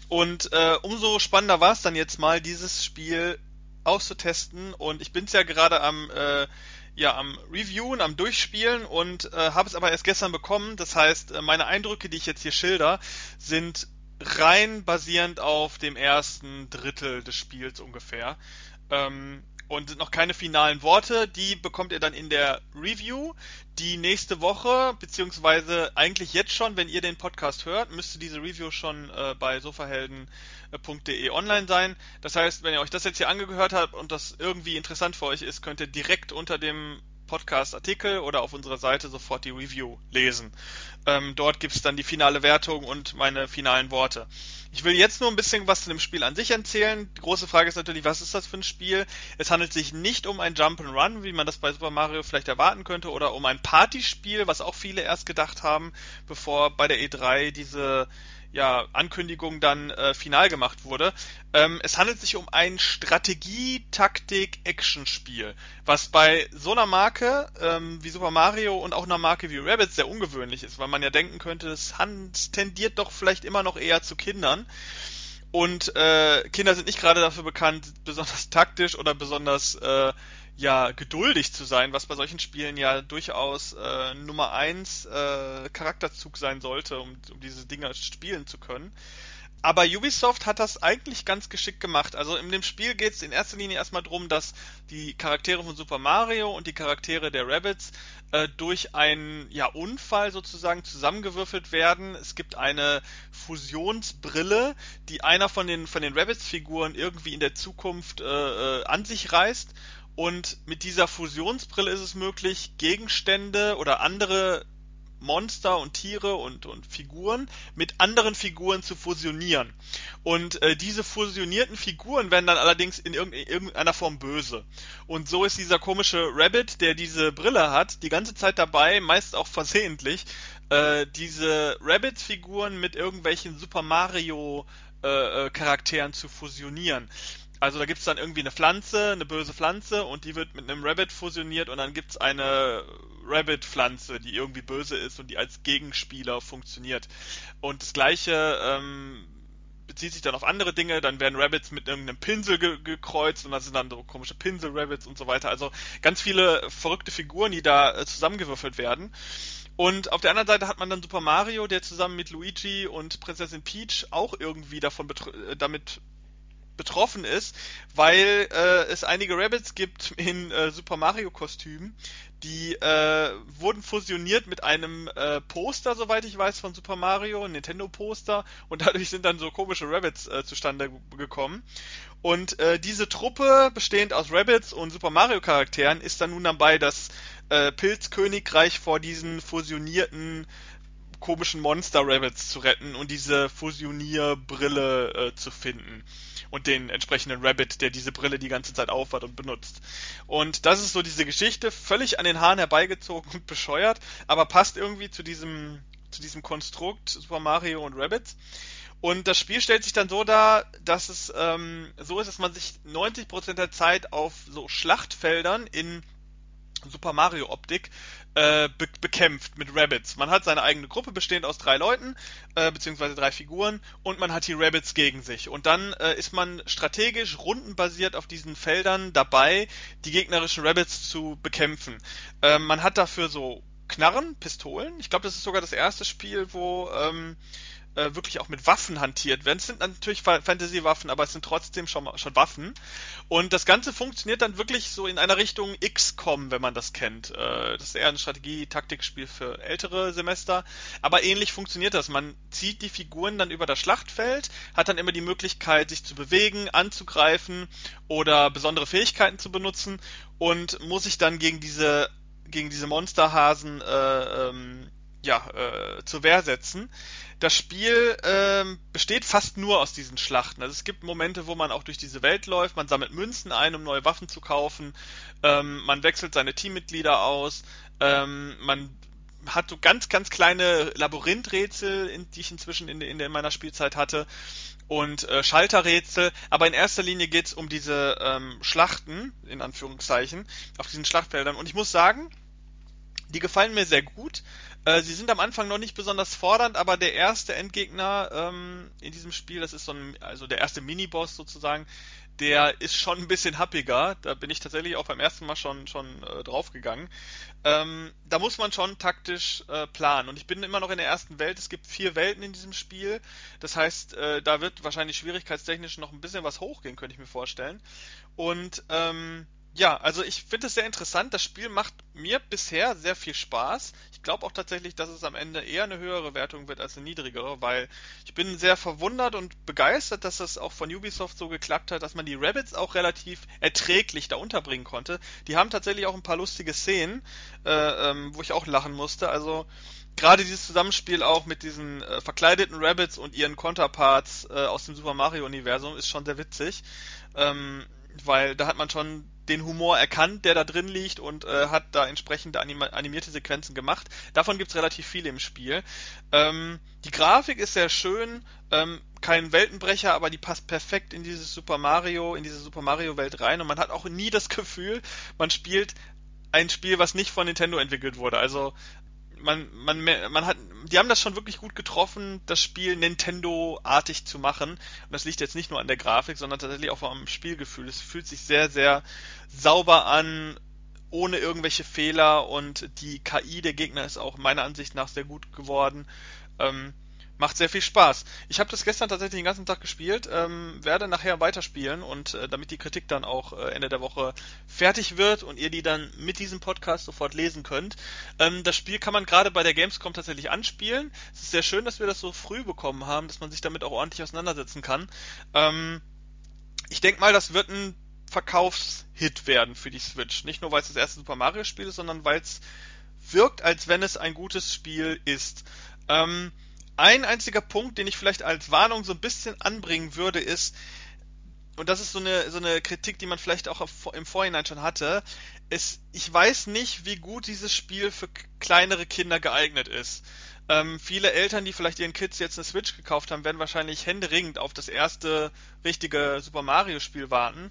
Und äh, umso spannender war es dann jetzt mal, dieses Spiel auszutesten. Und ich bin es ja gerade am äh, ja am Reviewen, am Durchspielen und äh, habe es aber erst gestern bekommen. Das heißt, äh, meine Eindrücke, die ich jetzt hier schilder, sind rein basierend auf dem ersten Drittel des Spiels ungefähr. Ähm, und noch keine finalen Worte. Die bekommt ihr dann in der Review, die nächste Woche, beziehungsweise eigentlich jetzt schon, wenn ihr den Podcast hört, müsste diese Review schon äh, bei sofahelden.de online sein. Das heißt, wenn ihr euch das jetzt hier angehört habt und das irgendwie interessant für euch ist, könnt ihr direkt unter dem Podcast-Artikel oder auf unserer Seite sofort die Review lesen. Ähm, dort gibt's dann die finale Wertung und meine finalen Worte. Ich will jetzt nur ein bisschen was zu dem Spiel an sich erzählen. Die große Frage ist natürlich, was ist das für ein Spiel? Es handelt sich nicht um ein Jump'n'Run, wie man das bei Super Mario vielleicht erwarten könnte, oder um ein Partyspiel, was auch viele erst gedacht haben, bevor bei der E3 diese ja, Ankündigung dann äh, final gemacht wurde. Ähm, es handelt sich um ein Strategie-Taktik-Action-Spiel, was bei so einer Marke ähm, wie Super Mario und auch einer Marke wie Rabbit sehr ungewöhnlich ist, weil man ja denken könnte, es tendiert doch vielleicht immer noch eher zu Kindern. Und äh, Kinder sind nicht gerade dafür bekannt, besonders (laughs) taktisch oder besonders äh, ja geduldig zu sein, was bei solchen Spielen ja durchaus äh, Nummer eins äh, Charakterzug sein sollte, um, um diese Dinger spielen zu können. Aber Ubisoft hat das eigentlich ganz geschickt gemacht. Also in dem Spiel geht es in erster Linie erstmal darum, dass die Charaktere von Super Mario und die Charaktere der Rabbits äh, durch einen ja, Unfall sozusagen zusammengewürfelt werden. Es gibt eine Fusionsbrille, die einer von den von den Rabbits-Figuren irgendwie in der Zukunft äh, äh an sich reißt und mit dieser Fusionsbrille ist es möglich, Gegenstände oder andere Monster und Tiere und, und Figuren mit anderen Figuren zu fusionieren. Und äh, diese fusionierten Figuren werden dann allerdings in irgendeiner Form böse. Und so ist dieser komische Rabbit, der diese Brille hat, die ganze Zeit dabei, meist auch versehentlich, äh, diese Rabbit-Figuren mit irgendwelchen Super Mario äh, äh Charakteren zu fusionieren. Also da gibt es dann irgendwie eine Pflanze, eine böse Pflanze und die wird mit einem Rabbit fusioniert und dann gibt es eine Rabbit-Pflanze, die irgendwie böse ist und die als Gegenspieler funktioniert. Und das gleiche ähm, bezieht sich dann auf andere Dinge, dann werden Rabbits mit irgendeinem Pinsel ge gekreuzt und das sind dann so komische Pinsel-Rabbits und so weiter. Also ganz viele verrückte Figuren, die da äh, zusammengewürfelt werden. Und auf der anderen Seite hat man dann Super Mario, der zusammen mit Luigi und Prinzessin Peach auch irgendwie davon äh, damit betroffen ist, weil äh, es einige Rabbits gibt in äh, Super Mario Kostümen, die äh, wurden fusioniert mit einem äh, Poster, soweit ich weiß, von Super Mario, Nintendo Poster und dadurch sind dann so komische Rabbits äh, zustande gekommen. Und äh, diese Truppe, bestehend aus Rabbits und Super Mario Charakteren, ist dann nun dabei, das äh, Pilzkönigreich vor diesen fusionierten komischen Monster Rabbits zu retten und diese Fusionierbrille äh, zu finden und den entsprechenden Rabbit, der diese Brille die ganze Zeit aufhat und benutzt. Und das ist so diese Geschichte, völlig an den Haaren herbeigezogen und bescheuert, aber passt irgendwie zu diesem, zu diesem Konstrukt Super Mario und Rabbits. Und das Spiel stellt sich dann so dar, dass es ähm, so ist, dass man sich 90% der Zeit auf so Schlachtfeldern in Super Mario Optik äh, be bekämpft mit Rabbits. Man hat seine eigene Gruppe bestehend aus drei Leuten, äh, beziehungsweise drei Figuren und man hat die Rabbits gegen sich. Und dann äh, ist man strategisch rundenbasiert auf diesen Feldern dabei, die gegnerischen Rabbits zu bekämpfen. Äh, man hat dafür so Knarren, Pistolen. Ich glaube, das ist sogar das erste Spiel, wo ähm, äh, wirklich auch mit Waffen hantiert werden. Es sind natürlich Fantasy-Waffen, aber es sind trotzdem schon, schon Waffen. Und das Ganze funktioniert dann wirklich so in einer Richtung XCOM, wenn man das kennt. Äh, das ist eher ein Strategie-Taktikspiel für ältere Semester. Aber ähnlich funktioniert das. Man zieht die Figuren dann über das Schlachtfeld, hat dann immer die Möglichkeit, sich zu bewegen, anzugreifen oder besondere Fähigkeiten zu benutzen und muss sich dann gegen diese gegen diese Monsterhasen äh, ähm, ja, äh, zur Wehr setzen das Spiel ähm, besteht fast nur aus diesen Schlachten. Also es gibt Momente, wo man auch durch diese Welt läuft, man sammelt Münzen ein, um neue Waffen zu kaufen, ähm, man wechselt seine Teammitglieder aus, ähm, man hat so ganz, ganz kleine Labyrinthrätsel, in, die ich inzwischen in, in, in meiner Spielzeit hatte und äh, Schalterrätsel, aber in erster Linie geht es um diese ähm, Schlachten, in Anführungszeichen, auf diesen Schlachtfeldern. Und ich muss sagen, die gefallen mir sehr gut. Äh, sie sind am Anfang noch nicht besonders fordernd, aber der erste Endgegner ähm, in diesem Spiel, das ist so ein, also der erste Miniboss sozusagen, der ist schon ein bisschen happiger. Da bin ich tatsächlich auch beim ersten Mal schon, schon äh, draufgegangen. Ähm, da muss man schon taktisch äh, planen. Und ich bin immer noch in der ersten Welt. Es gibt vier Welten in diesem Spiel. Das heißt, äh, da wird wahrscheinlich schwierigkeitstechnisch noch ein bisschen was hochgehen, könnte ich mir vorstellen. Und ähm, ja, also ich finde es sehr interessant. Das Spiel macht mir bisher sehr viel Spaß. Ich glaube auch tatsächlich, dass es am Ende eher eine höhere Wertung wird als eine niedrigere, weil ich bin sehr verwundert und begeistert, dass das auch von Ubisoft so geklappt hat, dass man die Rabbits auch relativ erträglich da unterbringen konnte. Die haben tatsächlich auch ein paar lustige Szenen, äh, ähm, wo ich auch lachen musste. Also gerade dieses Zusammenspiel auch mit diesen äh, verkleideten Rabbits und ihren Counterparts äh, aus dem Super Mario Universum ist schon sehr witzig, ähm, weil da hat man schon den Humor erkannt, der da drin liegt und äh, hat da entsprechende anim animierte Sequenzen gemacht. Davon gibt's relativ viele im Spiel. Ähm, die Grafik ist sehr schön, ähm, kein Weltenbrecher, aber die passt perfekt in dieses Super Mario, in diese Super Mario Welt rein und man hat auch nie das (laughs) Gefühl, man spielt ein Spiel, was nicht von Nintendo entwickelt wurde. Also man, man, man hat, die haben das schon wirklich gut getroffen, das Spiel Nintendo-artig zu machen. Und das liegt jetzt nicht nur an der Grafik, sondern tatsächlich auch am Spielgefühl. Es fühlt sich sehr, sehr sauber an, ohne irgendwelche Fehler und die KI der Gegner ist auch meiner Ansicht nach sehr gut geworden. Ähm, macht sehr viel Spaß. Ich habe das gestern tatsächlich den ganzen Tag gespielt, ähm, werde nachher weiterspielen und äh, damit die Kritik dann auch äh, Ende der Woche fertig wird und ihr die dann mit diesem Podcast sofort lesen könnt. Ähm, das Spiel kann man gerade bei der Gamescom tatsächlich anspielen. Es ist sehr schön, dass wir das so früh bekommen haben, dass man sich damit auch ordentlich auseinandersetzen kann. Ähm, ich denke mal, das wird ein Verkaufshit werden für die Switch. Nicht nur, weil es das erste Super Mario Spiel ist, sondern weil es wirkt, als wenn es ein gutes Spiel ist. Ähm, ein einziger Punkt, den ich vielleicht als Warnung so ein bisschen anbringen würde, ist, und das ist so eine, so eine Kritik, die man vielleicht auch im Vorhinein schon hatte, ist, ich weiß nicht, wie gut dieses Spiel für kleinere Kinder geeignet ist. Ähm, viele Eltern, die vielleicht ihren Kids jetzt eine Switch gekauft haben, werden wahrscheinlich händeringend auf das erste richtige Super Mario Spiel warten.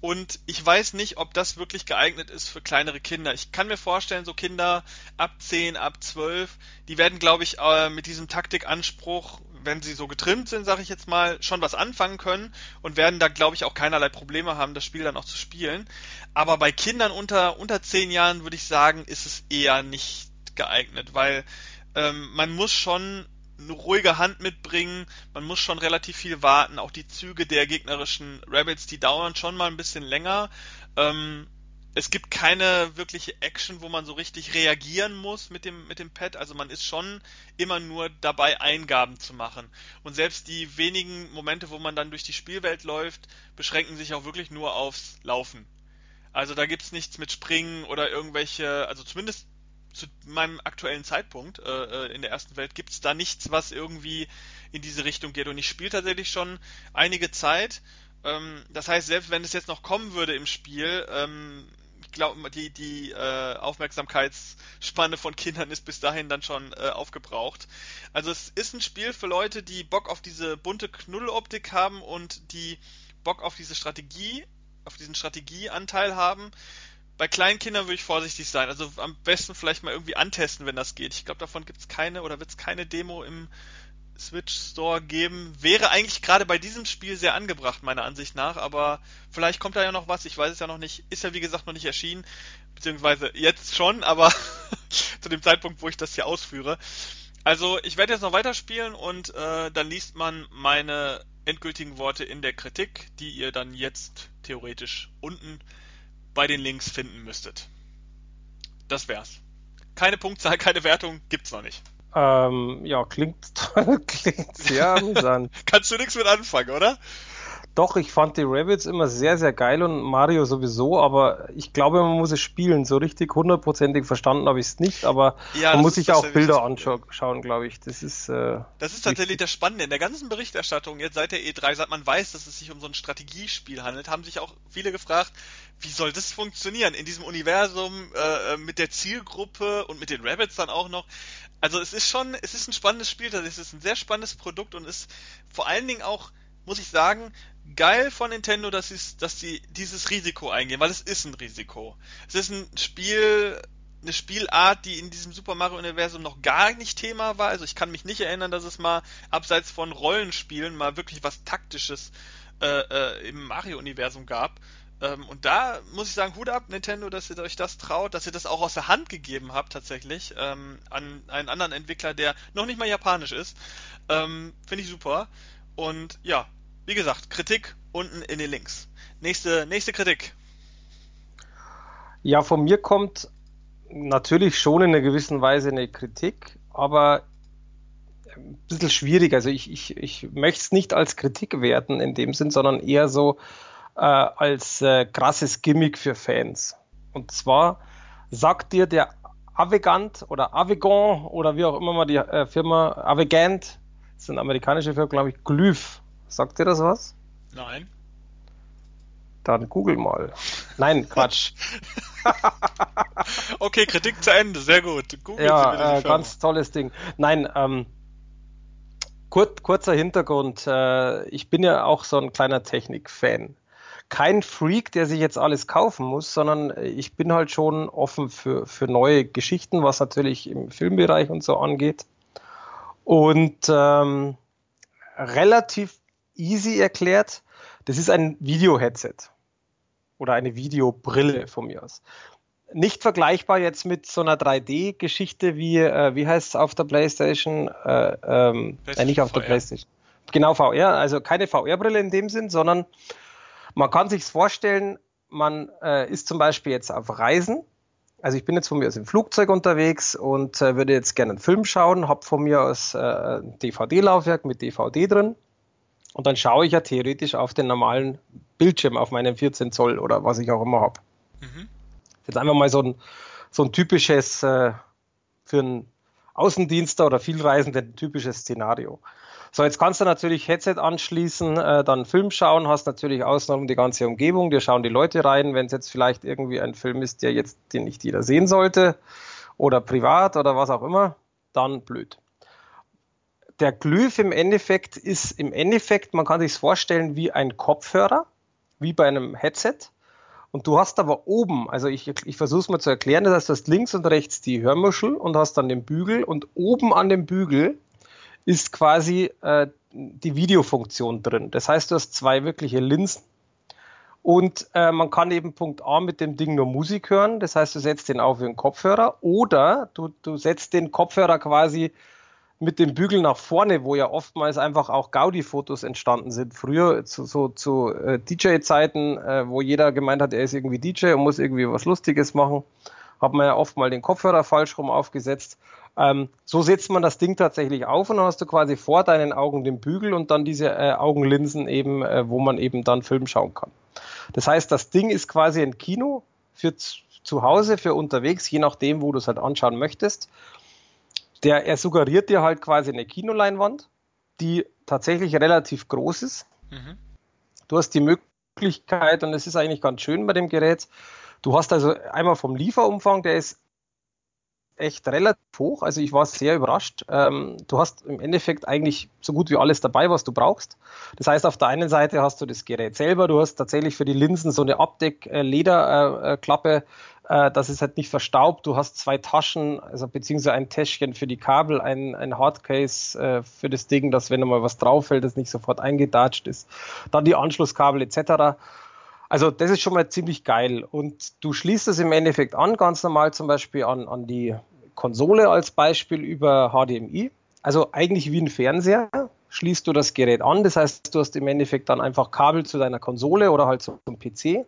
Und ich weiß nicht, ob das wirklich geeignet ist für kleinere Kinder. Ich kann mir vorstellen, so Kinder ab 10, ab 12, die werden, glaube ich, äh, mit diesem Taktikanspruch, wenn sie so getrimmt sind, sage ich jetzt mal, schon was anfangen können und werden da, glaube ich, auch keinerlei Probleme haben, das Spiel dann auch zu spielen. Aber bei Kindern unter, unter 10 Jahren würde ich sagen, ist es eher nicht geeignet, weil ähm, man muss schon eine ruhige Hand mitbringen. Man muss schon relativ viel warten. Auch die Züge der gegnerischen Rebels, die dauern schon mal ein bisschen länger. Ähm, es gibt keine wirkliche Action, wo man so richtig reagieren muss mit dem, mit dem Pad. Also man ist schon immer nur dabei, Eingaben zu machen. Und selbst die wenigen Momente, wo man dann durch die Spielwelt läuft, beschränken sich auch wirklich nur aufs Laufen. Also da gibt's nichts mit Springen oder irgendwelche, also zumindest zu meinem aktuellen Zeitpunkt äh, äh in der ersten Welt gibt es da nichts, was irgendwie in diese Richtung geht. Und ich spiele tatsächlich schon einige Zeit. Ähm, das heißt, selbst wenn es jetzt noch kommen würde im Spiel, ähm, ich glaube, die, die äh, Aufmerksamkeitsspanne von Kindern ist bis dahin dann schon äh, aufgebraucht. Also es ist ein Spiel für Leute, die Bock auf diese bunte Knuddeloptik haben und die Bock auf diese Strategie, auf diesen Strategieanteil haben bei kleinen Kindern würde ich vorsichtig sein. Also am besten vielleicht mal irgendwie antesten, wenn das geht. Ich glaube, davon gibt es keine oder wird es keine Demo im Switch Store geben. Wäre eigentlich gerade bei diesem Spiel sehr angebracht, meiner Ansicht nach. Aber vielleicht kommt da ja noch was. Ich weiß es ja noch nicht. Ist ja wie gesagt noch nicht erschienen. Beziehungsweise jetzt schon, aber (laughs) zu dem Zeitpunkt, wo ich das hier ausführe. Also ich werde jetzt noch weiterspielen und äh, dann liest man meine endgültigen Worte in der Kritik, die ihr dann jetzt theoretisch unten bei den Links finden müsstet. Das wär's. Keine Punktzahl, keine Wertung, gibt's noch nicht. Ähm, ja, klingt, (laughs) klingt sehr amüsant. Kannst du nichts mit anfangen, oder? Doch, ich fand die Rabbits immer sehr, sehr geil und Mario sowieso, aber ich glaube, man muss es spielen. So richtig hundertprozentig verstanden habe ich es nicht, aber ja, man muss sich auch Bilder anschauen, glaube ich. Das ist. Äh, das ist tatsächlich das Spannende. In der ganzen Berichterstattung jetzt seit der E3, seit man weiß, dass es sich um so ein Strategiespiel handelt, haben sich auch viele gefragt, wie soll das funktionieren in diesem Universum äh, mit der Zielgruppe und mit den Rabbits dann auch noch. Also es ist schon, es ist ein spannendes Spiel, es ist ein sehr spannendes Produkt und ist vor allen Dingen auch, muss ich sagen, geil von Nintendo, dass sie, dass sie dieses Risiko eingehen, weil es ist ein Risiko. Es ist ein Spiel, eine Spielart, die in diesem Super Mario Universum noch gar nicht Thema war. Also ich kann mich nicht erinnern, dass es mal abseits von Rollenspielen mal wirklich was taktisches äh, äh, im Mario Universum gab. Ähm, und da muss ich sagen, Hut ab, Nintendo, dass ihr euch das traut, dass ihr das auch aus der Hand gegeben habt, tatsächlich, ähm, an einen anderen Entwickler, der noch nicht mal japanisch ist. Ähm, Finde ich super. Und ja, wie gesagt, Kritik unten in den Links. Nächste, nächste Kritik. Ja, von mir kommt natürlich schon in einer gewissen Weise eine Kritik, aber ein bisschen schwierig. Also ich, ich, ich möchte es nicht als Kritik werten in dem Sinn, sondern eher so äh, als äh, krasses Gimmick für Fans. Und zwar sagt dir der Avegant oder Avegon oder wie auch immer mal die äh, Firma Avegant, das ist eine amerikanische Firma, glaube ich, Glyph. Sagt dir das was? Nein. Dann google mal. Nein, (laughs) Quatsch. (laughs) okay, Kritik zu Ende, sehr gut. Google ja, äh, ganz tolles Ding. Nein, ähm, kur kurzer Hintergrund. Äh, ich bin ja auch so ein kleiner Technik-Fan kein Freak, der sich jetzt alles kaufen muss, sondern ich bin halt schon offen für, für neue Geschichten, was natürlich im Filmbereich und so angeht. Und ähm, relativ easy erklärt, das ist ein Video-Headset oder eine Videobrille von mir aus. Nicht vergleichbar jetzt mit so einer 3D-Geschichte wie, äh, wie heißt es auf der PlayStation? Äh, ähm, äh, nicht auf VR. der PlayStation. Genau, VR. Also keine VR-Brille in dem Sinn, sondern man kann sich vorstellen, man äh, ist zum Beispiel jetzt auf Reisen. Also ich bin jetzt von mir aus im Flugzeug unterwegs und äh, würde jetzt gerne einen Film schauen, habe von mir aus äh, ein DVD-Laufwerk mit DVD drin und dann schaue ich ja theoretisch auf den normalen Bildschirm, auf meinen 14 Zoll oder was ich auch immer habe. Mhm. Jetzt einfach mal so ein, so ein typisches äh, für einen Außendienster oder Vielreisenden typisches Szenario. So, jetzt kannst du natürlich Headset anschließen, äh, dann Film schauen, hast natürlich außenrum die ganze Umgebung, dir schauen die Leute rein, wenn es jetzt vielleicht irgendwie ein Film ist, der jetzt den nicht jeder sehen sollte oder privat oder was auch immer, dann blöd. Der Glyph im Endeffekt ist im Endeffekt, man kann sich vorstellen wie ein Kopfhörer, wie bei einem Headset. Und du hast aber oben, also ich, ich versuche es mal zu erklären, das heißt, du hast links und rechts die Hörmuschel und hast dann den Bügel und oben an dem Bügel ist quasi äh, die Videofunktion drin. Das heißt, du hast zwei wirkliche Linsen und äh, man kann eben Punkt A mit dem Ding nur Musik hören. Das heißt, du setzt den auf wie einen Kopfhörer oder du, du setzt den Kopfhörer quasi mit dem Bügel nach vorne, wo ja oftmals einfach auch Gaudi-Fotos entstanden sind. Früher zu, so zu äh, DJ-Zeiten, äh, wo jeder gemeint hat, er ist irgendwie DJ und muss irgendwie was Lustiges machen, hat man ja oft mal den Kopfhörer falsch rum aufgesetzt. Ähm, so setzt man das Ding tatsächlich auf und dann hast du quasi vor deinen Augen den Bügel und dann diese äh, Augenlinsen eben, äh, wo man eben dann Film schauen kann. Das heißt, das Ding ist quasi ein Kino für zu Hause, für unterwegs, je nachdem, wo du es halt anschauen möchtest. Der, er suggeriert dir halt quasi eine Kinoleinwand, die tatsächlich relativ groß ist. Mhm. Du hast die Möglichkeit, und das ist eigentlich ganz schön bei dem Gerät, du hast also einmal vom Lieferumfang, der ist echt relativ hoch. Also ich war sehr überrascht. Ähm, du hast im Endeffekt eigentlich so gut wie alles dabei, was du brauchst. Das heißt, auf der einen Seite hast du das Gerät selber, du hast tatsächlich für die Linsen so eine Abdeck-Lederklappe, äh, dass es halt nicht verstaubt. Du hast zwei Taschen, also beziehungsweise ein Täschchen für die Kabel, ein, ein Hardcase äh, für das Ding, dass wenn mal was drauf fällt, das nicht sofort eingedatscht ist. Dann die Anschlusskabel etc. Also das ist schon mal ziemlich geil. Und du schließt es im Endeffekt an, ganz normal zum Beispiel an, an die Konsole als Beispiel über HDMI. Also eigentlich wie ein Fernseher schließt du das Gerät an. Das heißt, du hast im Endeffekt dann einfach Kabel zu deiner Konsole oder halt zum PC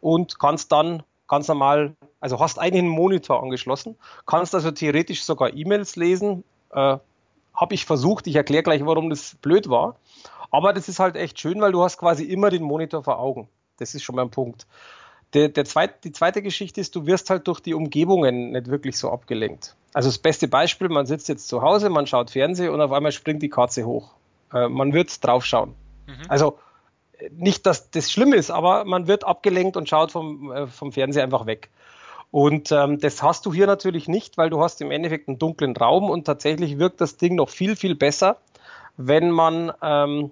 und kannst dann ganz normal, also hast einen Monitor angeschlossen, kannst also theoretisch sogar E-Mails lesen. Äh, Habe ich versucht, ich erkläre gleich, warum das blöd war. Aber das ist halt echt schön, weil du hast quasi immer den Monitor vor Augen. Das ist schon mal ein Punkt. Der, der zweit, die zweite Geschichte ist, du wirst halt durch die Umgebungen nicht wirklich so abgelenkt. Also das beste Beispiel, man sitzt jetzt zu Hause, man schaut Fernsehen und auf einmal springt die Katze hoch. Äh, man wird draufschauen. Mhm. Also nicht, dass das schlimm ist, aber man wird abgelenkt und schaut vom, äh, vom Fernseher einfach weg. Und ähm, das hast du hier natürlich nicht, weil du hast im Endeffekt einen dunklen Raum und tatsächlich wirkt das Ding noch viel, viel besser, wenn man ähm,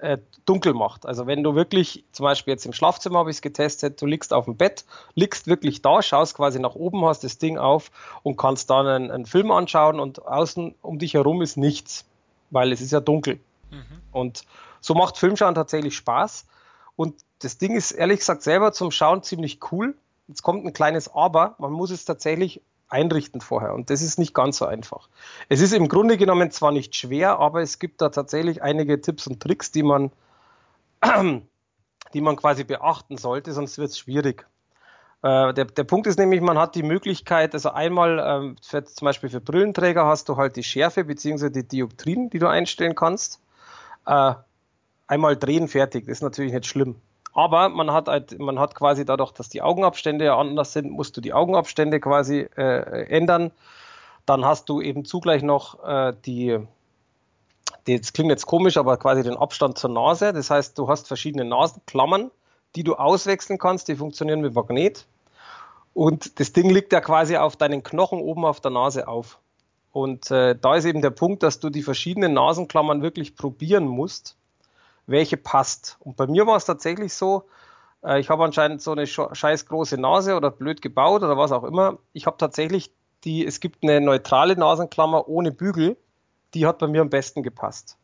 äh, dunkel macht. Also wenn du wirklich, zum Beispiel jetzt im Schlafzimmer habe ich es getestet, du liegst auf dem Bett, liegst wirklich da, schaust quasi nach oben, hast das Ding auf und kannst dann einen, einen Film anschauen und außen um dich herum ist nichts, weil es ist ja dunkel. Mhm. Und so macht Filmschauen tatsächlich Spaß. Und das Ding ist ehrlich gesagt selber zum Schauen ziemlich cool. Jetzt kommt ein kleines Aber, man muss es tatsächlich einrichten vorher. Und das ist nicht ganz so einfach. Es ist im Grunde genommen zwar nicht schwer, aber es gibt da tatsächlich einige Tipps und Tricks, die man, die man quasi beachten sollte, sonst wird es schwierig. Äh, der, der Punkt ist nämlich, man hat die Möglichkeit, also einmal ähm, für, zum Beispiel für Brillenträger hast du halt die Schärfe bzw. die Dioptrien, die du einstellen kannst. Äh, einmal drehen, fertig, das ist natürlich nicht schlimm. Aber man hat halt, man hat quasi dadurch, dass die Augenabstände ja anders sind, musst du die Augenabstände quasi äh, ändern. Dann hast du eben zugleich noch äh, die, die, das klingt jetzt komisch, aber quasi den Abstand zur Nase. Das heißt, du hast verschiedene Nasenklammern, die du auswechseln kannst, die funktionieren mit Magnet. Und das Ding liegt ja quasi auf deinen Knochen oben auf der Nase auf. Und äh, da ist eben der Punkt, dass du die verschiedenen Nasenklammern wirklich probieren musst, welche passt. Und bei mir war es tatsächlich so, äh, ich habe anscheinend so eine scheiß große Nase oder blöd gebaut oder was auch immer. Ich habe tatsächlich die, es gibt eine neutrale Nasenklammer ohne Bügel, die hat bei mir am besten gepasst.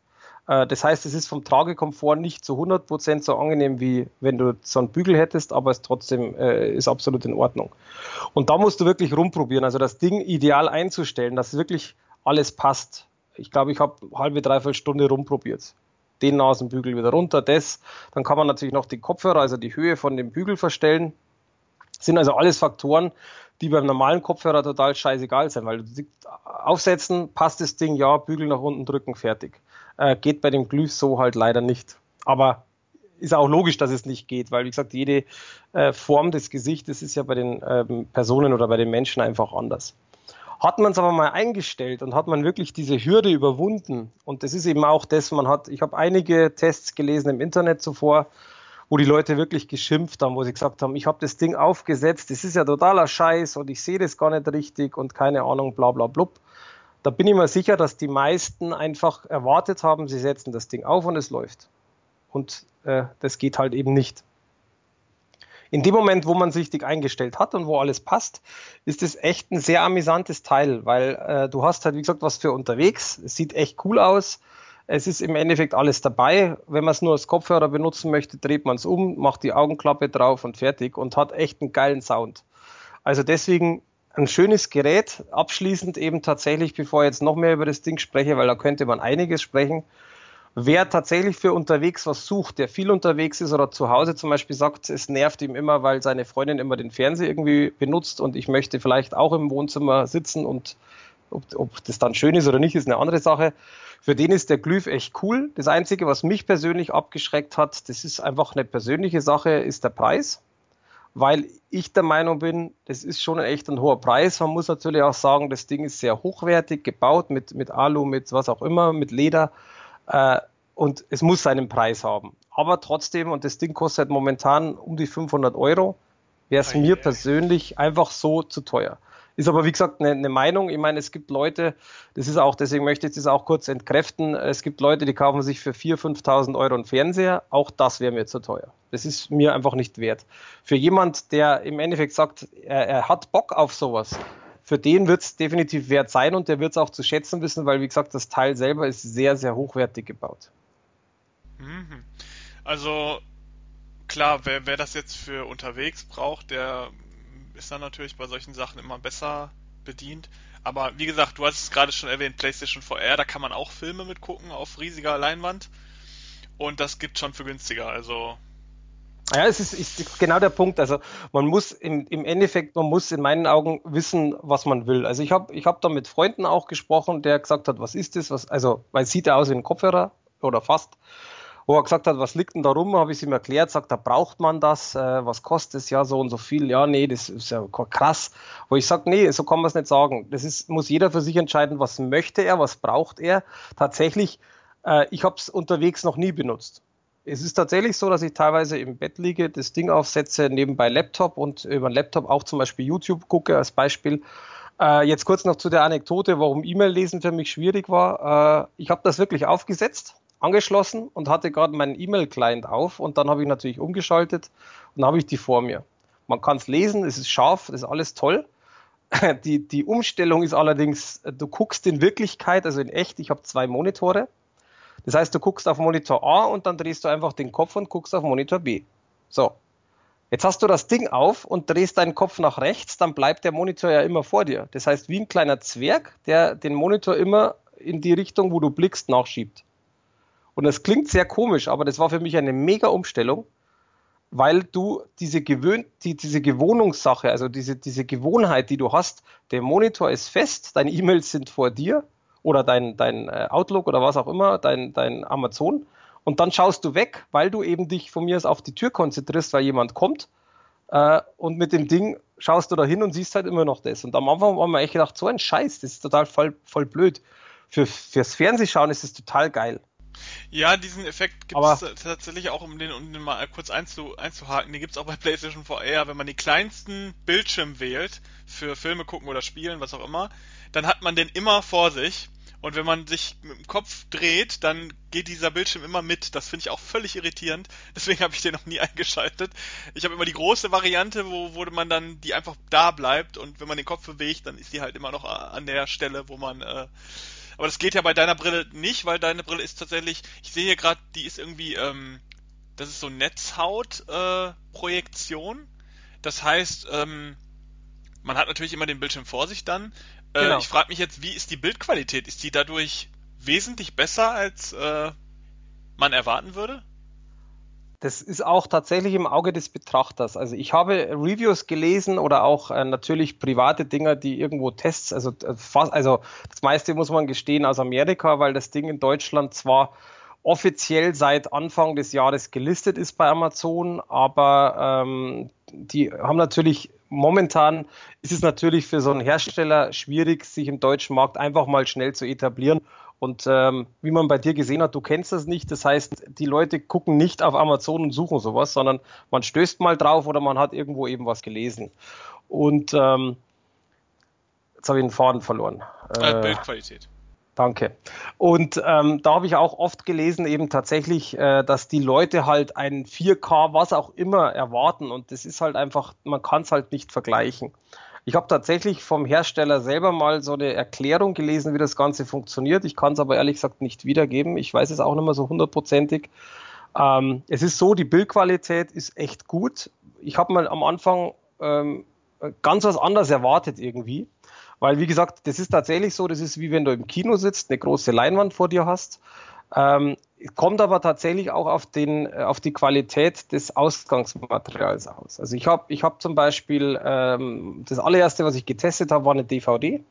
Äh, das heißt, es ist vom Tragekomfort nicht zu 100% so angenehm, wie wenn du so einen Bügel hättest, aber es trotzdem äh, ist absolut in Ordnung. Und da musst du wirklich rumprobieren, also das Ding ideal einzustellen, dass wirklich alles passt. Ich glaube, ich habe halbe, dreiviertel Stunde rumprobiert. Den Nasenbügel wieder runter, das. Dann kann man natürlich noch die Kopfhörer, also die Höhe von dem Bügel verstellen. Das sind also alles Faktoren, die beim normalen Kopfhörer total scheißegal sind, weil du aufsetzen, passt das Ding, ja, Bügel nach unten drücken, fertig. Äh, geht bei dem Glyph so halt leider nicht. Aber ist auch logisch, dass es nicht geht, weil wie gesagt, jede äh, Form des Gesichtes ist ja bei den ähm, Personen oder bei den Menschen einfach anders. Hat man es aber mal eingestellt und hat man wirklich diese Hürde überwunden, und das ist eben auch das, man hat, ich habe einige Tests gelesen im Internet zuvor, wo die Leute wirklich geschimpft haben, wo sie gesagt haben, ich habe das Ding aufgesetzt, das ist ja totaler Scheiß und ich sehe das gar nicht richtig und keine Ahnung, bla bla blub da bin ich mir sicher, dass die meisten einfach erwartet haben, sie setzen das Ding auf und es läuft. Und äh, das geht halt eben nicht. In dem Moment, wo man sich dick eingestellt hat und wo alles passt, ist es echt ein sehr amüsantes Teil, weil äh, du hast halt, wie gesagt, was für unterwegs. Es sieht echt cool aus. Es ist im Endeffekt alles dabei. Wenn man es nur als Kopfhörer benutzen möchte, dreht man es um, macht die Augenklappe drauf und fertig und hat echt einen geilen Sound. Also deswegen ein schönes Gerät. Abschließend eben tatsächlich, bevor ich jetzt noch mehr über das Ding spreche, weil da könnte man einiges sprechen. Wer tatsächlich für unterwegs was sucht, der viel unterwegs ist oder zu Hause zum Beispiel sagt, es nervt ihm immer, weil seine Freundin immer den Fernseher irgendwie benutzt und ich möchte vielleicht auch im Wohnzimmer sitzen und ob, ob das dann schön ist oder nicht, ist eine andere Sache. Für den ist der Glyph echt cool. Das Einzige, was mich persönlich abgeschreckt hat, das ist einfach eine persönliche Sache, ist der Preis weil ich der Meinung bin, das ist schon echt ein hoher Preis. Man muss natürlich auch sagen, das Ding ist sehr hochwertig gebaut mit, mit Alu, mit was auch immer, mit Leder äh, und es muss seinen Preis haben. Aber trotzdem, und das Ding kostet momentan um die 500 Euro, wäre es mir persönlich einfach so zu teuer. Ist aber wie gesagt eine, eine, Meinung. Ich meine, es gibt Leute, das ist auch, deswegen möchte ich das auch kurz entkräften. Es gibt Leute, die kaufen sich für 4.000, 5.000 Euro einen Fernseher. Auch das wäre mir zu teuer. Das ist mir einfach nicht wert. Für jemand, der im Endeffekt sagt, er, er hat Bock auf sowas, für den wird es definitiv wert sein und der wird es auch zu schätzen wissen, weil wie gesagt, das Teil selber ist sehr, sehr hochwertig gebaut. Mhm. Also klar, wer, wer das jetzt für unterwegs braucht, der ist dann natürlich bei solchen Sachen immer besser bedient. Aber wie gesagt, du hast es gerade schon erwähnt, PlayStation VR, da kann man auch Filme mitgucken auf riesiger Leinwand. Und das gibt schon für günstiger, also. Ja, es ist, ist genau der Punkt. Also man muss im, im Endeffekt, man muss in meinen Augen wissen, was man will. Also ich habe ich hab da mit Freunden auch gesprochen, der gesagt hat, was ist das? Was, also, weil sieht ja aus wie ein Kopfhörer oder fast wo er gesagt hat, was liegt denn da rum, habe ich es ihm erklärt, sagt, da braucht man das, äh, was kostet es ja so und so viel, ja, nee, das ist ja krass. Wo ich sage, nee, so kann man es nicht sagen. Das ist, muss jeder für sich entscheiden, was möchte er, was braucht er. Tatsächlich, äh, ich habe es unterwegs noch nie benutzt. Es ist tatsächlich so, dass ich teilweise im Bett liege, das Ding aufsetze, nebenbei Laptop und über den Laptop auch zum Beispiel YouTube gucke als Beispiel. Äh, jetzt kurz noch zu der Anekdote, warum E-Mail-Lesen für mich schwierig war. Äh, ich habe das wirklich aufgesetzt angeschlossen und hatte gerade meinen E-Mail-Client auf und dann habe ich natürlich umgeschaltet und habe ich die vor mir. Man kann es lesen, es ist scharf, das ist alles toll. (laughs) Die, die Umstellung ist allerdings, du guckst in Wirklichkeit, also in echt, ich habe zwei Monitore. Das heißt, du guckst auf Monitor A und dann drehst du einfach den Kopf und guckst auf Monitor B. So. Jetzt hast du das Ding auf und drehst deinen Kopf nach rechts, dann bleibt der Monitor ja immer vor dir. Das heißt, wie ein kleiner Zwerg, der den Monitor immer in die Richtung, wo du blickst, nachschiebt. Und das klingt sehr komisch, aber das war für mich eine mega Umstellung, weil du diese, Gewöhn die, diese Gewohnungssache, also diese, diese Gewohnheit, die du hast, der Monitor ist fest, deine E-Mails sind vor dir oder dein, dein äh, Outlook oder was auch immer, dein, dein Amazon Und dann schaust du weg, weil du eben dich von mir aus auf die Tür konzentrierst, weil jemand kommt. Äh, und mit dem Ding schaust du da hin und siehst halt immer noch das. Und am Anfang haben wir echt gedacht, so ein Scheiß, das ist total voll, voll blöd. Für, fürs Fernsehschauen ist es total geil. Ja, diesen Effekt gibt es tatsächlich auch, um den, um den mal kurz einzu, einzuhaken, den gibt es auch bei PlayStation VR. Wenn man den kleinsten Bildschirm wählt, für Filme gucken oder spielen, was auch immer, dann hat man den immer vor sich. Und wenn man sich mit dem Kopf dreht, dann geht dieser Bildschirm immer mit. Das finde ich auch völlig irritierend. (laughs) Deswegen habe ich den noch nie eingeschaltet. Ich habe immer die große Variante, wo, wo man dann die einfach da bleibt und wenn man den Kopf bewegt, dann ist die halt immer noch an der Stelle, wo man äh, aber das geht ja bei deiner Brille nicht, weil deine Brille ist tatsächlich, ich sehe hier gerade, die ist irgendwie, ähm, das ist so Netzhaut-Projektion. Äh, das heißt, ähm, man hat natürlich immer den Bildschirm vor sich dann. Äh, genau. Ich frage mich jetzt, wie ist die Bildqualität? Ist die dadurch wesentlich besser, als äh, man erwarten würde? Das ist auch tatsächlich im Auge des Betrachters. Also ich habe Reviews gelesen oder auch äh, natürlich private Dinger, die irgendwo Tests, also äh, fast, also das meiste muss man gestehen aus Amerika, weil das Ding in Deutschland zwar offiziell seit Anfang des Jahres gelistet ist bei Amazon, aber ähm, die haben natürlich momentan ist es natürlich für so einen Hersteller schwierig, sich im deutschen Markt einfach mal schnell zu etablieren und ähm, wie man bei dir gesehen hat, du kennst das nicht. Das heißt, die Leute gucken nicht auf Amazon und suchen sowas, sondern man stößt mal drauf oder man hat irgendwo eben was gelesen. Und ähm, jetzt habe ich den Faden verloren. Äh, Bildqualität. Danke. Und ähm, da habe ich auch oft gelesen, eben tatsächlich, äh, dass die Leute halt ein 4K, was auch immer, erwarten. Und das ist halt einfach, man kann es halt nicht vergleichen. Ich habe tatsächlich vom Hersteller selber mal so eine Erklärung gelesen, wie das Ganze funktioniert. Ich kann es aber ehrlich gesagt nicht wiedergeben. Ich weiß es auch nicht mehr so hundertprozentig. Ähm, es ist so, die Bildqualität ist echt gut. Ich habe mal am Anfang ähm, ganz was anderes erwartet irgendwie. Weil, wie gesagt, das ist tatsächlich so, das ist wie wenn du im Kino sitzt, eine große Leinwand vor dir hast. Ähm, kommt aber tatsächlich auch auf, den, auf die Qualität des Ausgangsmaterials aus. Also ich habe ich hab zum Beispiel, ähm, das allererste, was ich getestet habe, war eine DVD.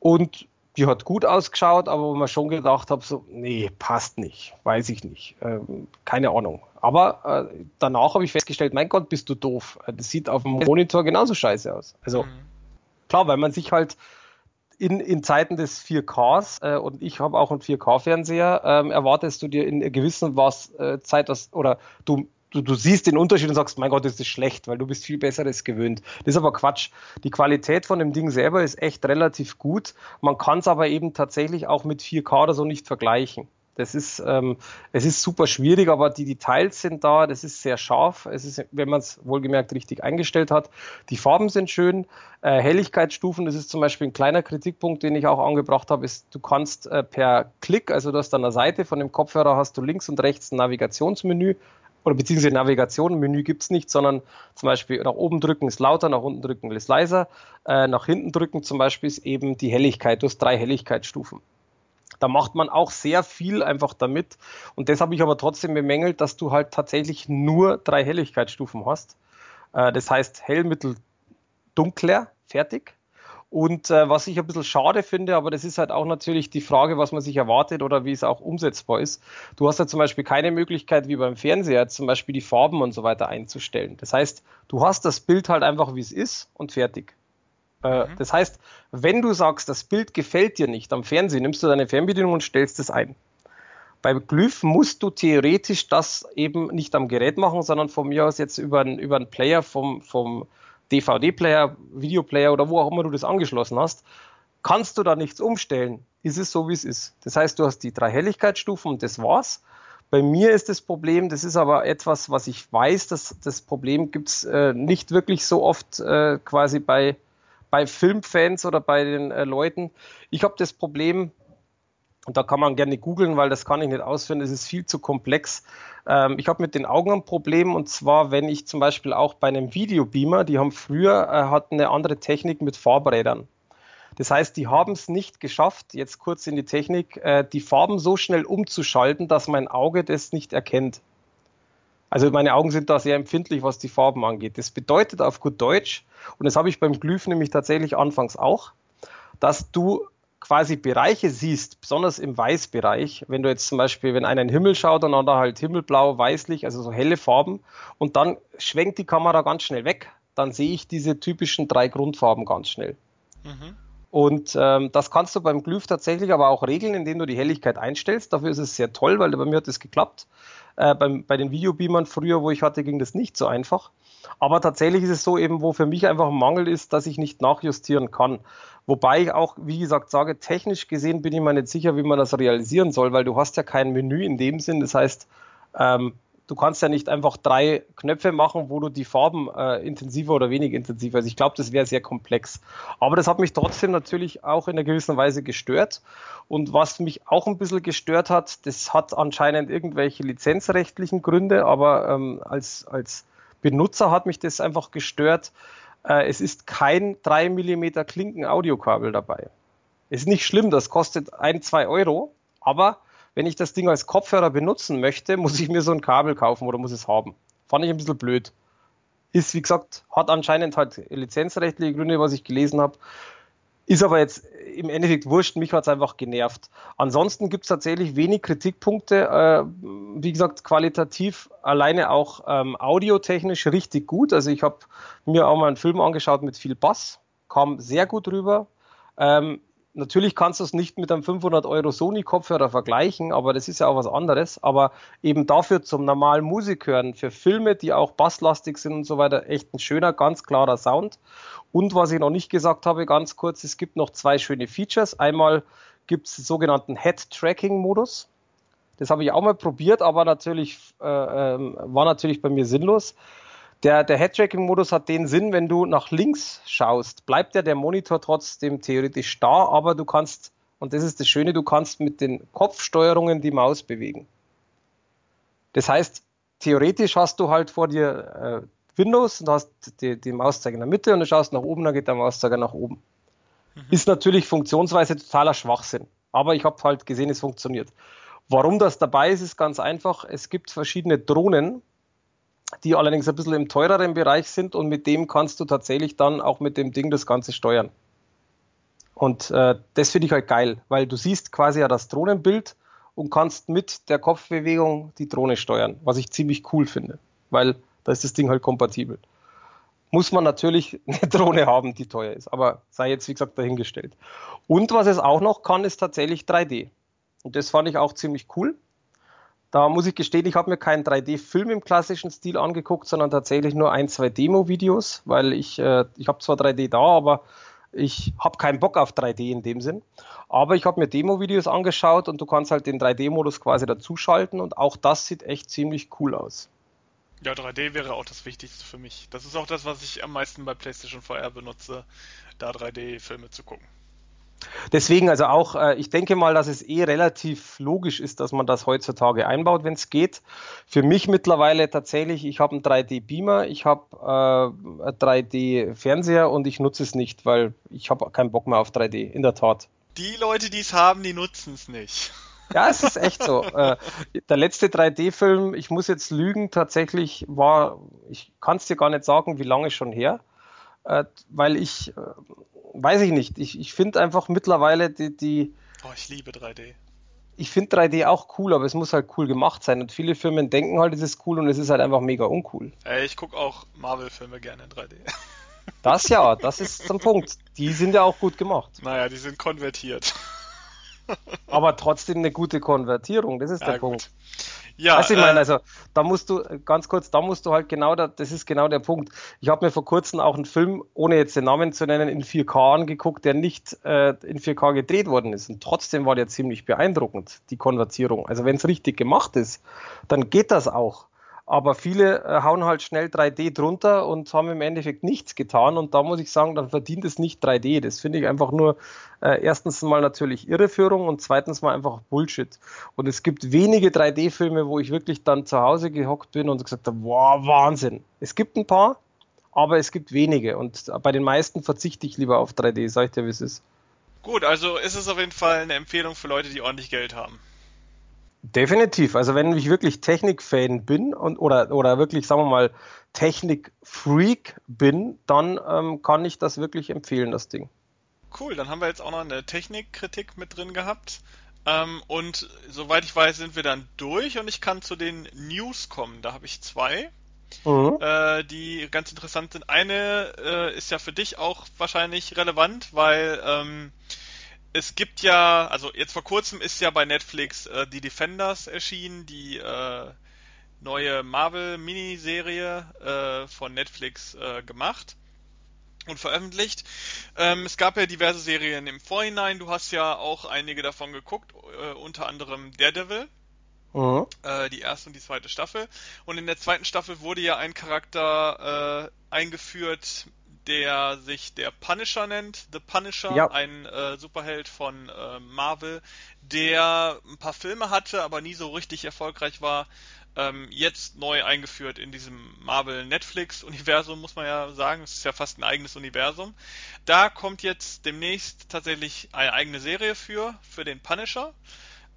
Und die hat gut ausgeschaut, aber wo man schon gedacht habe, so, nee, passt nicht, weiß ich nicht, ähm, keine Ahnung. Aber äh, danach habe ich festgestellt, mein Gott, bist du doof. Das sieht auf dem Monitor genauso scheiße aus. Also mhm. Klar, weil man sich halt in, in Zeiten des 4Ks, äh, und ich habe auch einen 4K-Fernseher, ähm, erwartest du dir in gewissen was äh, Zeit, dass, oder du, du, du siehst den Unterschied und sagst, mein Gott, das ist schlecht, weil du bist viel Besseres gewöhnt. Das ist aber Quatsch. Die Qualität von dem Ding selber ist echt relativ gut. Man kann es aber eben tatsächlich auch mit 4K oder so nicht vergleichen. Das ist, ähm, es ist super schwierig, aber die Details sind da, das ist sehr scharf. Es ist, wenn man es wohlgemerkt richtig eingestellt hat. Die Farben sind schön. Äh, Helligkeitsstufen, das ist zum Beispiel ein kleiner Kritikpunkt, den ich auch angebracht habe, ist, du kannst äh, per Klick, also du hast an der Seite von dem Kopfhörer hast du links und rechts ein Navigationsmenü oder beziehungsweise Navigation, Menü gibt's nicht, sondern zum Beispiel nach oben drücken ist lauter, nach unten drücken ist leiser, äh, nach hinten drücken zum Beispiel ist eben die Helligkeit, du hast drei Helligkeitsstufen. Da macht man auch sehr viel einfach damit. Und das habe ich aber trotzdem bemängelt, dass du halt tatsächlich nur drei Helligkeitsstufen hast. Äh, das heißt hell, mittel, dunkler, fertig. Und äh, was ich ein bisschen schade finde, aber das ist halt auch natürlich die Frage, was man sich erwartet oder wie es auch umsetzbar ist. Du hast ja zum Beispiel keine Möglichkeit, wie beim Fernseher, zum Beispiel die Farben und so weiter einzustellen. Das heißt, du hast das Bild halt einfach, wie es ist und fertig. Äh, mhm. Das heißt, wenn du sagst, das Bild gefällt dir nicht am Fernsehen, nimmst du deine Fernbedienung und stellst es ein. Bei Glyph musst du theoretisch das eben nicht am Gerät machen, sondern von mir aus jetzt über einen, über einen Player vom, vom DVD-Player, Videoplayer oder wo auch immer du das angeschlossen hast, kannst du da nichts umstellen. Ist es so, wie es ist. Das heißt, du hast die drei Helligkeitsstufen und das war's. Bei mir ist das Problem, das ist aber etwas, was ich weiß, dass das Problem gibt's äh, nicht wirklich so oft äh, quasi bei bei Filmfans oder bei den äh, Leuten. Ich habe das Problem, und da kann man gerne googeln, weil das kann ich nicht ausführen, es ist viel zu komplex. Ähm, ich habe mit den Augen ein Problem und zwar, wenn ich zum Beispiel auch bei einem Videobeamer, die haben früher äh, hatten eine andere Technik mit Farbrädern. Das heißt, die haben es nicht geschafft, jetzt kurz in die Technik, äh, die Farben so schnell umzuschalten, dass mein Auge das nicht erkennt. Also meine Augen sind da sehr empfindlich, was die Farben angeht. Das bedeutet auf gut Deutsch, und das habe ich beim Glyph nämlich tatsächlich anfangs auch, dass du quasi Bereiche siehst, besonders im Weißbereich, wenn du jetzt zum Beispiel, wenn einer in den Himmel schaut dann da halt himmelblau, weißlich, also so helle Farben und dann schwenkt die Kamera ganz schnell weg, dann sehe ich diese typischen drei Grundfarben ganz schnell. Mhm. Und ähm, das kannst du beim Glyph tatsächlich aber auch regeln, indem du die Helligkeit einstellst. Dafür ist es sehr toll, weil bei mir hat das geklappt. Äh, beim, bei den Videobeamern früher, wo ich hatte, ging das nicht so einfach. Aber tatsächlich ist es so eben, wo für mich einfach ein Mangel ist, dass ich nicht nachjustieren kann. Wobei ich auch, wie gesagt, sage, technisch gesehen bin ich mir nicht sicher, wie man das realisieren soll, weil du hast ja kein Menü in dem Sinn. Das heißt, ähm, du kannst ja nicht einfach drei Knöpfe machen, wo du die Farben äh, intensiver oder weniger intensiver. Also ich glaube, das wäre sehr komplex. Aber das hat mich trotzdem natürlich auch in einer gewissen Weise gestört. Und was mich auch ein bisschen gestört hat, das hat anscheinend irgendwelche lizenzrechtlichen Gründe, aber ähm, als, als Benutzer hat mich das einfach gestört. Äh, es ist kein 3 mm Klinken-Audiokabel dabei. Ist nicht schlimm, das kostet ein, zwei Euro, aber wenn ich das Ding als Kopfhörer benutzen möchte, (laughs) muss ich mir so ein Kabel kaufen oder muss es haben. Fand ich ein bisschen blöd. Ist, wie gesagt, hat anscheinend halt lizenzrechtliche Gründe, was ich gelesen habe. Ist aber jetzt im Endeffekt wurscht, mich hat es einfach genervt. Ansonsten gibt es tatsächlich wenig Kritikpunkte. Äh, wie gesagt, qualitativ alleine auch ähm, audiotechnisch richtig gut. Also ich habe mir auch mal einen Film angeschaut mit viel Bass, kam sehr gut rüber. Ähm, natürlich kannst du es nicht mit einem 500 Euro Sony-Kopfhörer vergleichen, aber das ist ja auch was anderes. Aber eben dafür zum normalen Musik hören, für Filme, die auch basslastig sind und so weiter, echt ein schöner, ganz klarer Sound. Und was ich noch nicht gesagt habe, ganz kurz, es gibt noch zwei schöne Features. Einmal gibt es den sogenannten Head-Tracking-Modus. Das habe ich auch mal probiert, aber natürlich äh, äh, war natürlich bei mir sinnlos. Der, der Head-Tracking-Modus hat den Sinn, wenn du nach links schaust, bleibt ja der Monitor trotzdem theoretisch da, aber du kannst, und das ist das Schöne, du kannst mit den Kopfsteuerungen die Maus bewegen. Das heißt, theoretisch hast du halt vor dir äh, Windows und hast die, die Mauszeiger in der Mitte und du schaust nach oben, dann geht der Mauszeiger nach oben. Mhm. Ist natürlich funktionsweise totaler Schwachsinn, aber ich habe halt gesehen, es funktioniert. Warum das dabei ist, ist ganz einfach. Es gibt verschiedene Drohnen, die allerdings ein bisschen im teureren Bereich sind und mit dem kannst du tatsächlich dann auch mit dem Ding das Ganze steuern. Und äh, das finde ich halt geil, weil du siehst quasi ja das Drohnenbild und kannst mit der Kopfbewegung die Drohne steuern, was ich ziemlich cool finde, weil da ist das Ding halt kompatibel. Muss man natürlich (laughs) eine Drohne haben, die teuer ist, aber sei jetzt wie gesagt dahingestellt. Und was es auch noch kann, ist tatsächlich 3D. Und das fand ich auch ziemlich cool. Da muss ich gestehen, ich habe mir keinen 3D-Film im klassischen Stil angeguckt, sondern tatsächlich nur ein, zwei Demo-Videos, weil ich, äh, ich habe zwar 3D da, aber ich habe keinen Bock auf 3D in dem Sinn. Aber ich habe mir Demo-Videos angeschaut und du kannst halt den 3D-Modus quasi dazuschalten und auch das sieht echt ziemlich cool aus. Ja, 3D wäre auch das Wichtigste für mich. Das ist auch das, was ich am meisten bei PlayStation VR benutze, da 3D-Filme zu gucken. Deswegen also auch, äh, ich denke mal, dass es eh relativ logisch ist, dass man das heutzutage einbaut, wenn es geht. Für mich mittlerweile tatsächlich, ich habe einen 3D-Beamer, ich habe äh, einen 3D-Fernseher und ich nutze es nicht, weil ich habe keinen Bock mehr auf 3D, in der Tat. Die Leute, die es haben, die nutzen es nicht. Ja, es ist echt so. (laughs) Äh, der letzte 3D-Film, ich muss jetzt lügen, tatsächlich war, ich kann es dir gar nicht sagen, wie lange schon her, äh, weil ich äh, weiß ich nicht. Ich, ich finde einfach mittlerweile die, die. Oh, ich liebe 3D. Ich finde 3D auch cool, aber es muss halt cool gemacht sein. Und viele Firmen denken halt, es ist cool und es ist halt einfach mega uncool. Ey, ich gucke auch Marvel-Filme gerne in 3D. Das ja, das ist zum Punkt. Die sind ja auch gut gemacht. Naja, die sind konvertiert. Aber trotzdem eine gute Konvertierung, das ist ja, der gut. Punkt. Ja, weißt ich meine, äh, also da musst du, ganz kurz, da musst du halt genau, da, das ist genau der Punkt. Ich habe mir vor kurzem auch einen Film, ohne jetzt den Namen zu nennen, in 4K angeguckt, der nicht äh, in 4K gedreht worden ist. Und trotzdem war der ziemlich beeindruckend, die Konvertierung. Also wenn es richtig gemacht ist, dann geht das auch. Aber viele äh, hauen halt schnell 3D drunter und haben im Endeffekt nichts getan. Und da muss ich sagen, dann verdient es nicht 3D. Das finde ich einfach nur äh, erstens mal natürlich Irreführung und zweitens mal einfach Bullshit. Und es gibt wenige 3D-Filme, wo ich wirklich dann zu Hause gehockt bin und gesagt habe, wow, Wahnsinn. Es gibt ein paar, aber es gibt wenige. Und bei den meisten verzichte ich lieber auf 3D, sag ich dir, wie es ist. Gut, also ist es auf jeden Fall eine Empfehlung für Leute, die ordentlich Geld haben. Definitiv. Also wenn ich wirklich Technik-Fan bin und oder oder wirklich, sagen wir mal, Technik-Freak bin, dann ähm, kann ich das wirklich empfehlen, das Ding. Cool, dann haben wir jetzt auch noch eine Technikkritik mit drin gehabt. Ähm, und soweit ich weiß, sind wir dann durch und ich kann zu den News kommen. Da habe ich zwei, mhm. äh, die ganz interessant sind. Eine äh, ist ja für dich auch wahrscheinlich relevant, weil ähm, es gibt ja, also jetzt vor kurzem ist ja bei Netflix äh, die Defenders erschienen, die äh, neue Marvel-Miniserie äh, von Netflix äh, gemacht und veröffentlicht. Ähm, es gab ja diverse Serien im Vorhinein. Du hast ja auch einige davon geguckt, äh, unter anderem Daredevil. Äh, die erste und die zweite Staffel. Und in der zweiten Staffel wurde ja ein Charakter eingeführt, der sich der Punisher nennt. The Punisher, ja. ein äh, Superheld von äh, Marvel, der ein paar Filme hatte, aber nie so richtig erfolgreich war ähm, jetzt neu eingeführt in diesem Marvel-Netflix-Universum, muss man ja sagen. Es ist ja fast ein eigenes Universum. Da kommt jetzt demnächst tatsächlich eine eigene Serie für, für den Punisher.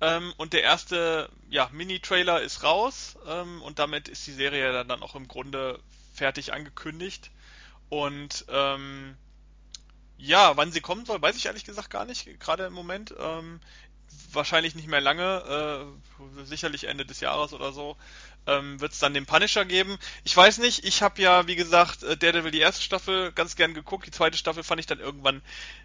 Ähm, und der erste ja, Mini-Trailer ist raus ähm, und damit ist die Serie dann, dann auch im Grunde fertig angekündigt. Und ähm, ja, wann sie kommen soll, weiß ich ehrlich gesagt gar nicht, gerade im Moment. Ähm, wahrscheinlich nicht mehr lange, äh, sicherlich Ende des Jahres oder so, ähm, wird es dann den Punisher geben. Ich weiß nicht, ich habe ja, wie gesagt, äh, Daredevil die erste Staffel ganz gern geguckt, die zweite Staffel fand ich dann irgendwann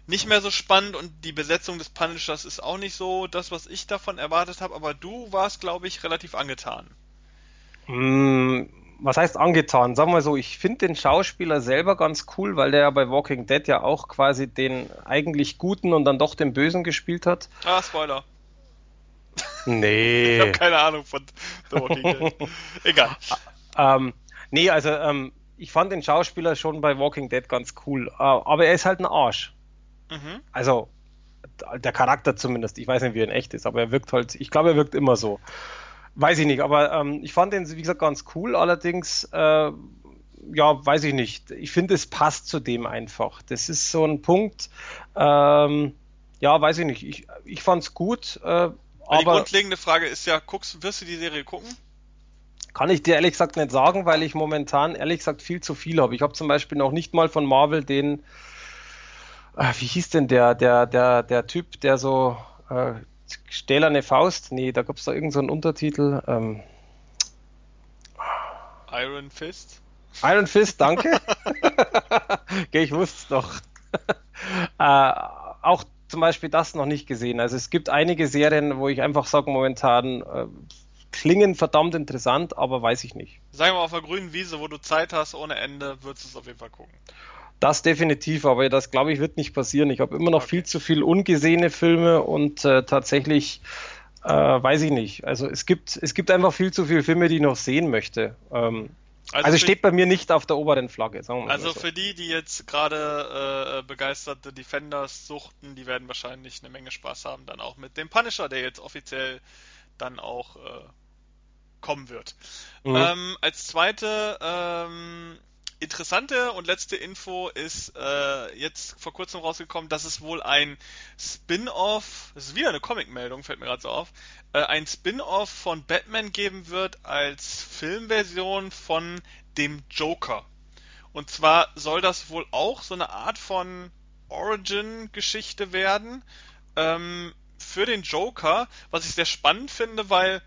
nicht mehr so spannend und die Besetzung des Punishers ist auch nicht so das, was ich davon erwartet habe, aber du warst, glaube ich, relativ angetan. Mm, was heißt angetan? Sagen wir so, ich finde den Schauspieler selber ganz cool, weil der ja bei Walking Dead ja auch quasi den eigentlich Guten und dann doch den Bösen gespielt hat. Ah, Spoiler. Nee. (laughs) ich habe keine Ahnung von The Walking Dead. (laughs) Egal. Ähm, nee, also ähm, ich fand den Schauspieler schon bei Walking Dead ganz cool, äh, aber er ist halt ein Arsch. Mhm. Also der Charakter zumindest. Ich weiß nicht, wie er in echt ist, aber er wirkt halt, ich glaube, er wirkt immer so. Weiß ich nicht, aber ähm, ich fand den, wie gesagt, ganz cool. Allerdings, äh, ja, weiß ich nicht. Ich finde, es passt zu dem einfach. Das ist so ein Punkt, ähm, ja, weiß ich nicht. Ich, ich fand es gut. Äh, aber die grundlegende Frage ist ja, guckst, wirst du die Serie gucken? Kann ich dir ehrlich gesagt nicht sagen, weil ich momentan ehrlich gesagt viel zu viel habe. Ich habe zum Beispiel noch nicht mal von Marvel den, äh, wie hieß denn der, der, der, der Typ, der so äh, Stählerne Faust? Nee, da gab es da irgendeinen so Untertitel. Ähm, Iron Fist? Iron Fist, danke. (laughs) okay, ich wusste es doch. (laughs) äh, auch zum Beispiel das noch nicht gesehen. Also es gibt einige Serien, wo ich einfach sage, momentan äh, klingen verdammt interessant, aber weiß ich nicht. Sagen wir mal auf der grünen Wiese, wo du Zeit hast ohne Ende, würdest du es auf jeden Fall gucken. Das definitiv, aber das glaube ich wird nicht passieren. Ich habe immer noch viel zu viel ungesehene Filme und äh, tatsächlich äh, weiß ich nicht. Also es gibt es gibt einfach viel zu viele Filme, die ich noch sehen möchte. Ähm, also, also steht bei mir nicht auf der oberen Flagge. also so. für die, die jetzt gerade äh, begeisterte Defenders suchten, die werden wahrscheinlich eine Menge Spaß haben, dann auch mit dem Punisher, der jetzt offiziell dann auch äh, kommen wird. Mhm. Ähm, als zweite ähm, interessante und letzte Info ist äh, jetzt vor kurzem rausgekommen, dass es wohl ein Spin-off, das ist wieder eine Comic-Meldung, fällt mir gerade so auf, äh, ein Spin-off von Batman geben wird als Filmversion von dem Joker. Und zwar soll das wohl auch so eine Art von Origin-Geschichte werden ähm, für den Joker, was ich sehr spannend finde, weil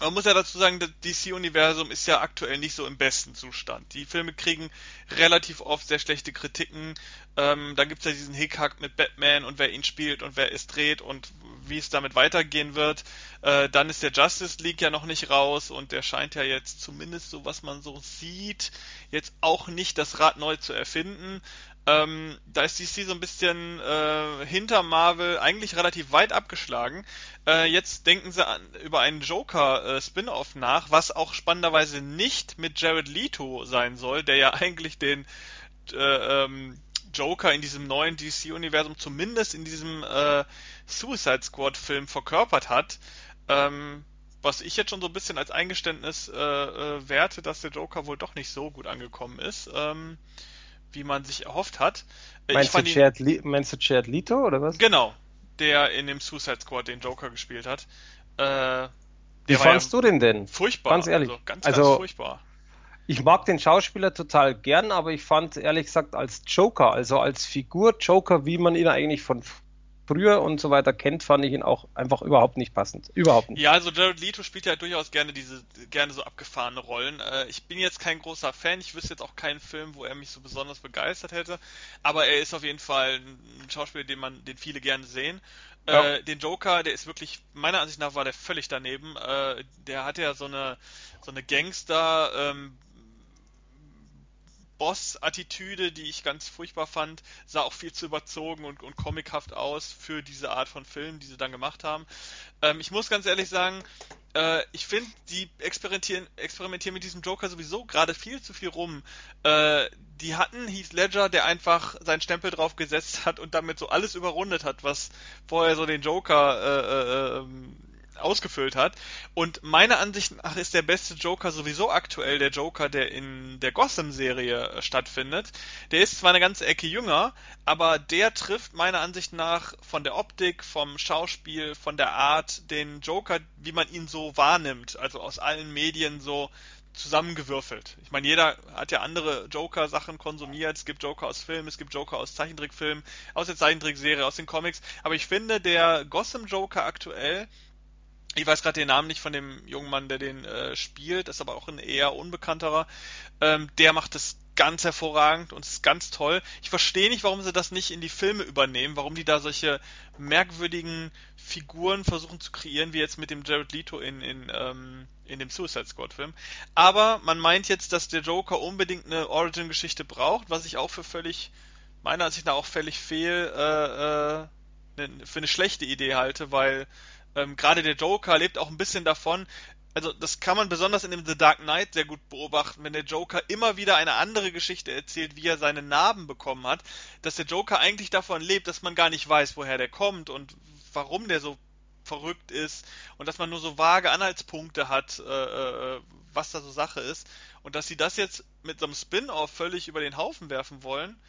man muss ja dazu sagen, das DC-Universum ist ja aktuell nicht so im besten Zustand. Die Filme kriegen relativ oft sehr schlechte Kritiken. Ähm, dann gibt's ja diesen Hickhack mit Batman und wer ihn spielt und wer es dreht und wie es damit weitergehen wird. Äh, dann ist der Justice League ja noch nicht raus und der scheint ja jetzt zumindest so, was man so sieht, jetzt auch nicht das Rad neu zu erfinden. Ähm, da ist DC so ein bisschen äh, hinter Marvel eigentlich relativ weit abgeschlagen. Äh, jetzt denken sie an, über einen Joker-Spin-off äh, nach, was auch spannenderweise nicht mit Jared Leto sein soll, der ja eigentlich den äh, ähm, Joker in diesem neuen DC-Universum, zumindest in diesem äh, Suicide Squad-Film verkörpert hat. Ähm, was ich jetzt schon so ein bisschen als Eingeständnis äh, werte, dass der Joker wohl doch nicht so gut angekommen ist. Ähm, wie man sich erhofft hat. Äh, meinst, du Jared, ihn, meinst du Jared Leto oder was? Genau, der in dem Suicide Squad den Joker gespielt hat. Äh, wie fandst ja du den denn? Furchtbar. Ganz ehrlich. Also, ganz, also, ganz furchtbar. ich mag den Schauspieler total gern, aber ich fand ehrlich gesagt als Joker, also als Figur Joker, wie man ihn eigentlich von früher und so weiter kennt, fand ich ihn auch einfach überhaupt nicht passend. Überhaupt nicht. Ja, also Jared Leto spielt ja durchaus gerne diese, gerne so abgefahrene Rollen. Äh, ich bin jetzt kein großer Fan, ich wüsste jetzt auch keinen Film, wo er mich so besonders begeistert hätte, aber er ist auf jeden Fall ein Schauspieler, den man, den viele gerne sehen. Ja. Äh, den Joker, der ist wirklich, meiner Ansicht nach war der völlig daneben. Äh, der hat ja so eine, so eine Gangster, ähm, Boss-Attitüde, die ich ganz furchtbar fand, sah auch viel zu überzogen und, und comichaft aus für diese Art von Film, die sie dann gemacht haben. Ähm, ich muss ganz ehrlich sagen, äh, ich finde, die experimentieren, experimentieren mit diesem Joker sowieso gerade viel zu viel rum. Äh, die hatten Heath Ledger, der einfach seinen Stempel drauf gesetzt hat und damit so alles überrundet hat, was vorher so den Joker äh, äh, ähm, ausgefüllt hat. Und meiner Ansicht nach ist der beste Joker sowieso aktuell der Joker, der in der Gotham-Serie äh, stattfindet. Der ist zwar eine ganze Ecke jünger, aber der trifft meiner Ansicht nach von der Optik, vom Schauspiel, von der Art den Joker, wie man ihn so wahrnimmt, also aus allen Medien so zusammengewürfelt. Ich meine, jeder hat ja andere Joker-Sachen konsumiert. Es gibt Joker aus Filmen, es gibt Joker aus Zeichentrickfilmen, aus der Zeichentrickserie, aus den Comics. Aber ich finde, der Gotham Joker aktuell ich weiß gerade den Namen nicht von dem jungen Mann, der den äh, spielt, ist aber auch ein eher unbekannterer. Ähm, der macht es ganz hervorragend und ist ganz toll. Ich verstehe nicht, warum sie das nicht in die Filme übernehmen, warum die da solche merkwürdigen Figuren versuchen zu kreieren, wie jetzt mit dem Jared Leto in, in, ähm, in dem Suicide Squad Film. Aber man meint jetzt, dass der Joker unbedingt eine Origin-Geschichte braucht, was ich auch für völlig, meiner Ansicht nach auch völlig fehl, äh, äh, ne, für eine schlechte Idee halte, weil ähm, Gerade der Joker lebt auch ein bisschen davon, also das kann man besonders in dem The Dark Knight sehr gut beobachten, wenn der Joker immer wieder eine andere Geschichte erzählt, wie er seine Narben bekommen hat, dass der Joker eigentlich davon lebt, dass man gar nicht weiß, woher der kommt und warum der so verrückt ist und dass man nur so vage Anhaltspunkte hat, äh, äh, was da so Sache ist und dass sie das jetzt mit so einem Spin-off völlig über den Haufen werfen wollen.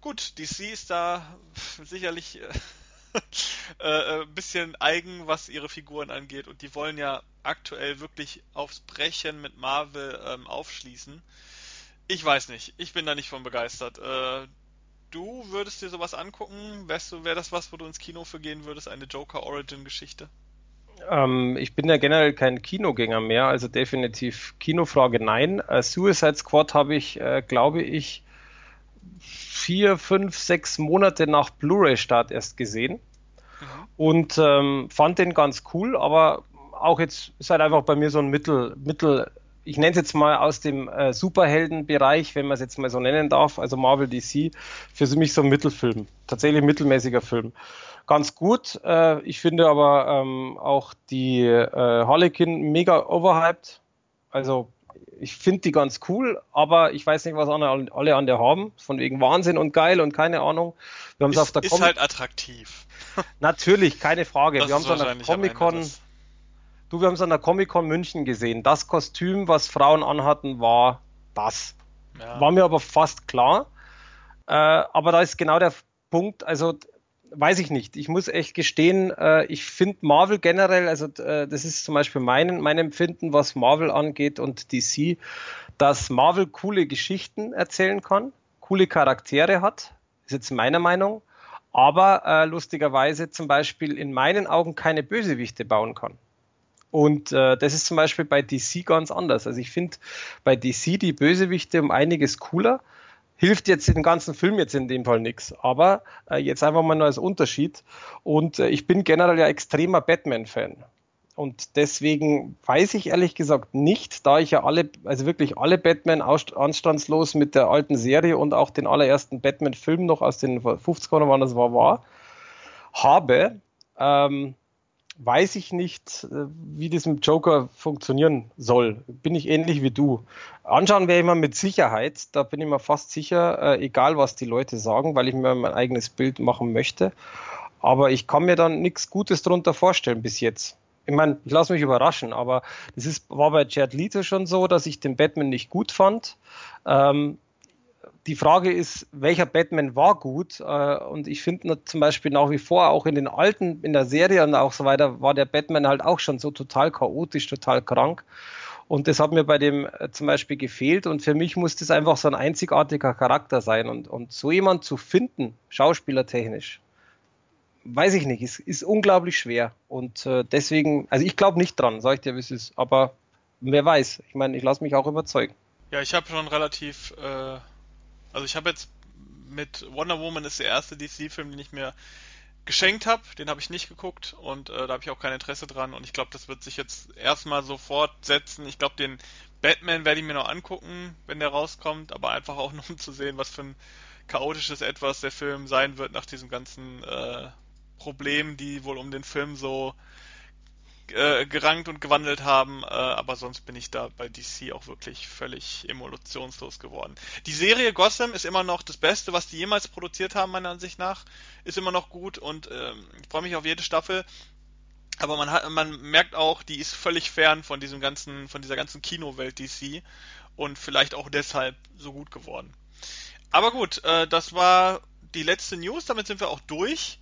Gut, DC ist da sicherlich äh, (laughs) äh, ein äh, bisschen eigen, was ihre Figuren angeht. Und die wollen ja aktuell wirklich aufs Brechen mit Marvel ähm, aufschließen. Ich weiß nicht. Ich bin da nicht von begeistert. Äh, du würdest dir sowas angucken? Wärst du, wäre das was, wo du ins Kino für gehen würdest? Eine Joker Origin Geschichte? Ähm, ich bin ja generell kein Kinogänger mehr, also definitiv Kinofrage nein. Äh, Suicide Squad habe ich, äh, glaube ich, vier, fünf, sechs Monate nach Blu-ray-Start erst gesehen mhm. und ähm, fand den ganz cool, aber auch jetzt ist halt einfach bei mir so ein Mittel, Mittel ich nenne es jetzt mal aus dem äh, Superheldenbereich, wenn man es jetzt mal so nennen darf, also Marvel DC, für mich so ein Mittelfilm, tatsächlich mittelmäßiger Film. Ganz gut, äh, ich finde aber ähm, auch die äh, Harlequin mega overhyped, also ich finde die ganz cool, aber ich weiß nicht, was alle, alle an der haben. Von wegen Wahnsinn und geil und keine Ahnung. Wir haben es auf der Ist Com halt attraktiv. (laughs) Natürlich, keine Frage. Das wir haben es an der Comic-Con. Du, wir haben es an der Comic-Con München gesehen. Das Kostüm, was Frauen anhatten, war das. Ja. War mir aber fast klar. Äh, aber da ist genau der Punkt. Also weiß ich nicht. Ich muss echt gestehen, äh, ich finde Marvel generell, also äh, das ist zum Beispiel mein, mein Empfinden, was Marvel angeht und DC, dass Marvel coole Geschichten erzählen kann, coole Charaktere hat, ist jetzt meine Meinung, aber äh, lustigerweise zum Beispiel in meinen Augen keine Bösewichte bauen kann. Und äh, das ist zum Beispiel bei DC ganz anders. Also ich finde bei DC die Bösewichte um einiges cooler hilft jetzt den ganzen Film jetzt in dem Fall nichts. Aber äh, jetzt einfach mal nur als Unterschied. Und äh, ich bin generell ja extremer Batman-Fan. Und deswegen weiß ich ehrlich gesagt nicht, da ich ja alle, also wirklich alle Batman anstandslos mit der alten Serie und auch den allerersten Batman-Film noch aus den 50ern, wann das war, war, habe, ähm, weiß ich nicht, äh, wie das mit Joker funktionieren soll. Bin ich ähnlich wie du. Anschauen werde ich mal mit Sicherheit, da bin ich mir fast sicher, äh, egal was die Leute sagen, weil ich mir mein eigenes Bild machen möchte. Aber ich kann mir dann nichts Gutes darunter vorstellen bis jetzt. Ich meine, ich lasse mich überraschen, aber das ist, war bei Jared Leto schon so, dass ich den Batman nicht gut fand. Ähm, die Frage ist, welcher Batman war gut? Äh, und ich finde zum Beispiel nach wie vor auch in den alten, in der Serie und auch so weiter, war der Batman halt auch schon so total chaotisch, total krank. Und das hat mir bei dem äh, zum Beispiel gefehlt. Und für mich muss das einfach so ein einzigartiger Charakter sein. Und, und so jemand zu finden, schauspielertechnisch, weiß ich nicht, ist, ist unglaublich schwer. Und äh, deswegen, also ich glaube nicht dran, sag ich dir, wie es ist. Aber wer weiß. Ich meine, ich lasse mich auch überzeugen. Ja, ich habe schon relativ, äh, also ich habe jetzt mit Wonder Woman ist der erste DC-Film, den ich mir geschenkt habe. Den habe ich nicht geguckt und äh, da habe ich auch kein Interesse dran. Und ich glaube, das wird sich jetzt erstmal so fortsetzen. Ich glaube, den Batman werde ich mir noch angucken, wenn der rauskommt, aber einfach auch nur um zu sehen, was für ein chaotisches Etwas der Film sein wird nach diesen ganzen äh, Problemen, die wohl um den Film so äh, gerankt und gewandelt haben, äh, aber sonst bin ich da bei DC auch wirklich völlig emotionslos geworden. Die Serie Gotham ist immer noch das Beste, was die jemals produziert haben, meiner Ansicht nach. Ist immer noch gut und ähm, ich freue mich auf jede Staffel. Aber man hat, man merkt auch, die ist völlig fern von diesem ganzen, von dieser ganzen Kinowelt DC und vielleicht auch deshalb so gut geworden. Aber gut, äh, das war die letzte News, damit sind wir auch durch.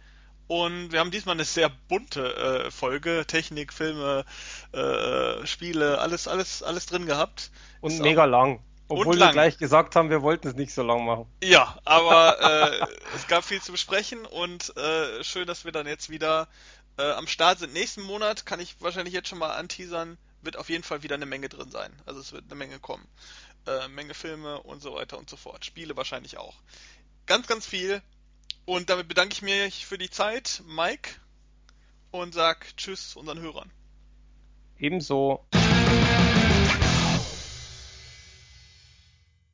Und wir haben diesmal eine sehr bunte äh, Folge. Technik, Filme, äh, Spiele, alles, alles, alles drin gehabt. Und Ist mega lang. Obwohl wir gleich gesagt haben, wir wollten es nicht so lang machen. Ja, aber äh, (laughs) es gab viel zu besprechen und äh, schön, dass wir dann jetzt wieder äh, am Start sind. Nächsten Monat kann ich wahrscheinlich jetzt schon mal anteasern, wird auf jeden Fall wieder eine Menge drin sein. Also es wird eine Menge kommen. Äh, Menge Filme und so weiter und so fort. Spiele wahrscheinlich auch. Ganz, ganz viel. Und damit bedanke ich mich für die Zeit, Mike, und sag Tschüss unseren Hörern. Ebenso.